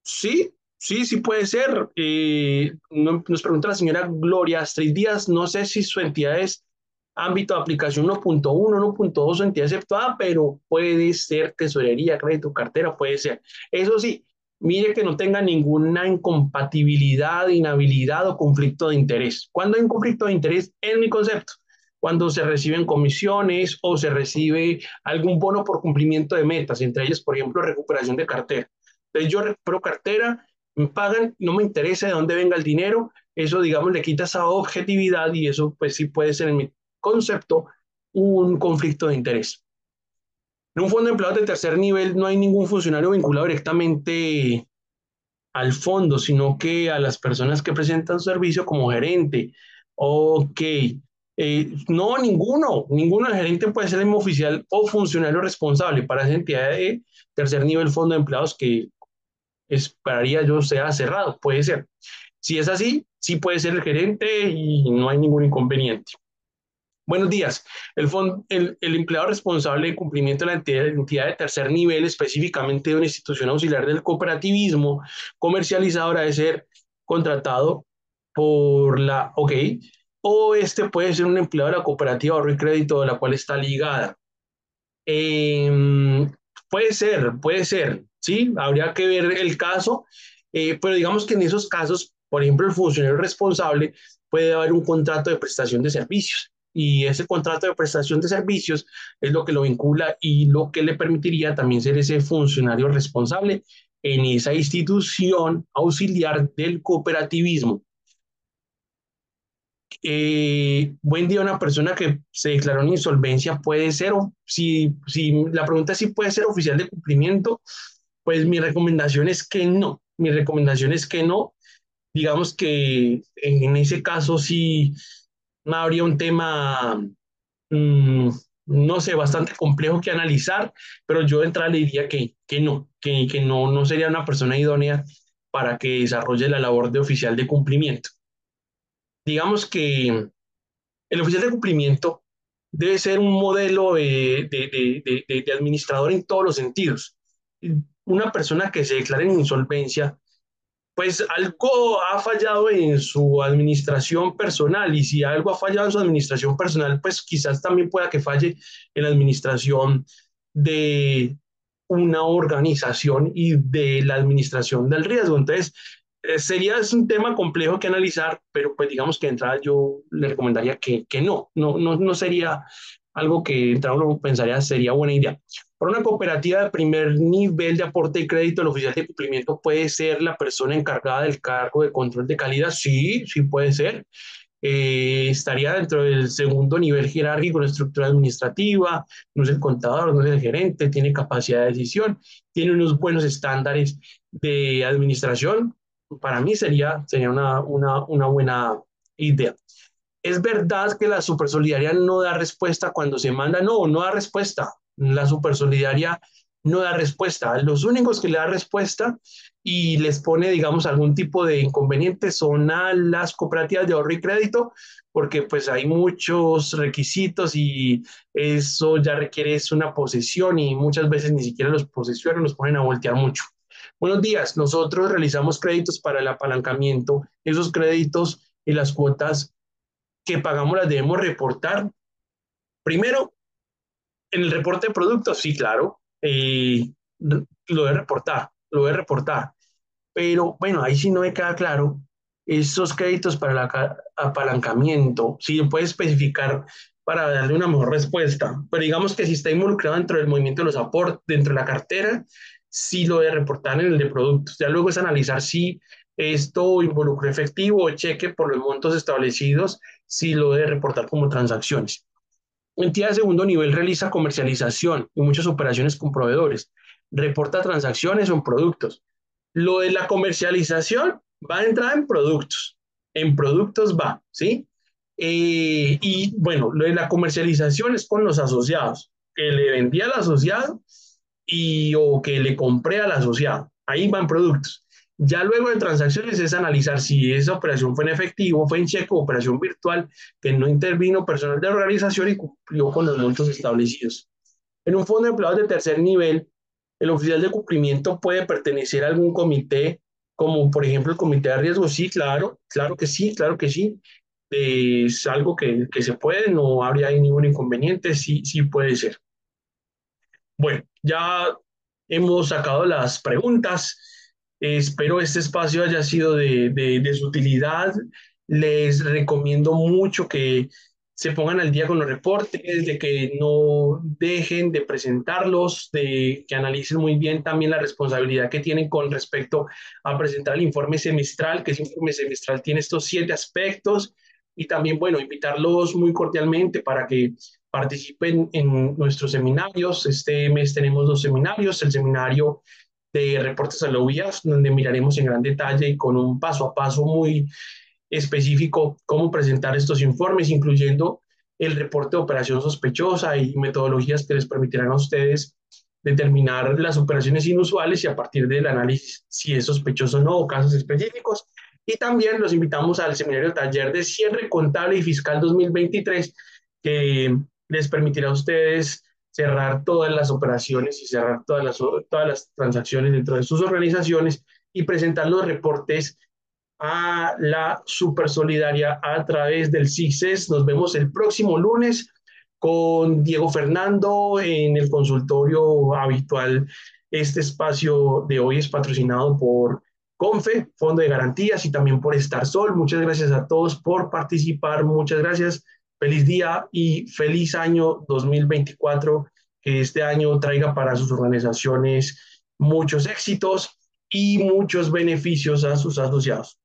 Sí, sí, sí puede ser. Eh, nos pregunta la señora Gloria Astrid Díaz, no sé si su entidad es ámbito de aplicación 1.1, 1.2 o entidad aceptada, pero puede ser tesorería, crédito, cartera, puede ser. Eso sí, mire que no tenga ninguna incompatibilidad, inhabilidad o conflicto de interés. ¿Cuándo hay un conflicto de interés? Es mi concepto. Cuando se reciben comisiones o se recibe algún bono por cumplimiento de metas, entre ellas, por ejemplo, recuperación de cartera. Entonces yo recupero cartera, me pagan, no me interesa de dónde venga el dinero, eso digamos le quita esa objetividad y eso pues sí puede ser en mi concepto un conflicto de interés. En un fondo de empleados de tercer nivel no hay ningún funcionario vinculado directamente al fondo, sino que a las personas que presentan servicio como gerente. Ok, eh, no, ninguno, ninguno del gerente puede ser el oficial o funcionario responsable para esa entidad de tercer nivel fondo de empleados que esperaría yo sea cerrado, puede ser. Si es así, sí puede ser el gerente y no hay ningún inconveniente. Buenos días. El, empleado responsable de cumplimiento de la entidad, de tercer nivel, específicamente de una institución auxiliar del cooperativismo comercializadora, debe ser contratado por la, ok, o este puede ser un empleado de la cooperativa ahorro y crédito de la cual está ligada. Eh, puede ser, puede ser, ¿sí? Habría que ver el caso, eh, pero digamos que en esos casos, por ejemplo, el funcionario responsable puede haber un contrato de prestación de servicios y ese contrato de prestación de servicios es lo que lo vincula y lo que le permitiría también ser ese funcionario responsable en esa institución auxiliar del cooperativismo. Eh, buen día, una persona que se declaró en insolvencia puede ser, si, si la pregunta es si puede ser oficial de cumplimiento, pues mi recomendación es que no. Mi recomendación es que no. Digamos que en, ese caso sí no habría un tema, mm, no sé, bastante complejo que analizar, pero yo de entrada le diría que, que no, que, que no, no sería una persona idónea para que desarrolle la labor de oficial de cumplimiento. Digamos que el oficial de cumplimiento debe ser un modelo de, de, de, de administrador en todos los sentidos. Una persona que se declare en insolvencia pues algo ha fallado en su administración personal y si algo ha fallado en su administración personal, pues quizás también pueda que falle en la administración de una organización y de la administración del riesgo. Entonces, eh, sería un tema complejo que analizar, pero pues digamos que de entrada yo le recomendaría que, que no, no, no, no sería algo que de entrada uno pensaría sería buena idea. Para una cooperativa de primer nivel de aporte de crédito, el oficial de cumplimiento puede ser la persona encargada del cargo de control de calidad. Sí, sí puede ser. Eh, estaría dentro del segundo nivel jerárquico la estructura administrativa, no es el contador, no es el gerente, tiene capacidad de decisión, tiene unos buenos estándares de administración. Para mí sería, sería una, una, una buena idea. Es verdad que la supersolidaria no da respuesta cuando se manda, no, no da respuesta la supersolidaria no da respuesta. Los únicos que le da respuesta y les pone, digamos, algún tipo de inconveniente son a las cooperativas de ahorro y crédito, porque pues hay muchos requisitos y eso ya requiere una posesión y muchas veces ni siquiera los posesiones nos ponen a voltear mucho. Buenos días, nosotros realizamos créditos para el apalancamiento. Esos créditos y las cuotas que pagamos las debemos reportar. Primero, en el reporte de productos, sí, claro, lo de reportar, lo de reportar. Pero bueno, ahí sí no me queda claro esos créditos para el apalancamiento, si sí, puede especificar para darle una mejor respuesta. Pero digamos que si está involucrado dentro del movimiento de los aportes, dentro de la cartera, sí lo de reportar en el de productos. Ya luego es analizar si esto involucra efectivo o cheque por los montos establecidos, si lo de reportar como transacciones. Entidad de segundo nivel realiza comercialización y muchas operaciones con proveedores. Reporta transacciones o productos. Lo de la comercialización va a entrar en productos. En productos va, ¿sí? Eh, y bueno, lo de la comercialización es con los asociados, que le vendí al asociado y o que le compré al asociado. Ahí van productos. Ya luego de transacciones es analizar si esa operación fue en efectivo, fue en cheque operación virtual, que no intervino personal de organización y cumplió con los montos establecidos. En un fondo de empleados de tercer nivel, el oficial de cumplimiento puede pertenecer a algún comité, como por ejemplo el comité de riesgo. Sí, claro, claro que sí, claro que sí. Es algo que, que se puede, no habría ningún inconveniente, sí, sí puede ser. Bueno, ya hemos sacado las preguntas. Espero este espacio haya sido de, de, su utilidad. Les recomiendo mucho que se pongan al día con los reportes, de que no dejen de presentarlos, de que analicen muy bien también la responsabilidad que tienen con respecto a presentar el informe semestral, que ese informe semestral tiene estos siete aspectos, y también, bueno, invitarlos muy cordialmente para que participen en nuestros seminarios. Este mes tenemos dos seminarios, el seminario de reportes a la UIAS, donde miraremos en gran detalle y con un paso a paso muy específico cómo presentar estos informes, incluyendo el reporte de operación sospechosa y metodologías que les permitirán a ustedes determinar las operaciones inusuales y a partir del análisis si es sospechoso o no o casos específicos. Y también los invitamos al seminario taller de cierre contable y fiscal 2023 que les permitirá a ustedes cerrar todas las operaciones y cerrar todas las, todas las transacciones dentro de sus organizaciones y presentar los reportes a la Super Solidaria a través del CICES. Nos vemos el próximo lunes con Diego Fernando en el consultorio habitual. Este espacio de hoy es patrocinado por CONFE, Fondo de Garantías, y también por Estar Sol. Muchas gracias a todos por participar. Muchas gracias. Feliz día y feliz año 2024. Que este año traiga para sus organizaciones muchos éxitos y muchos beneficios a sus asociados.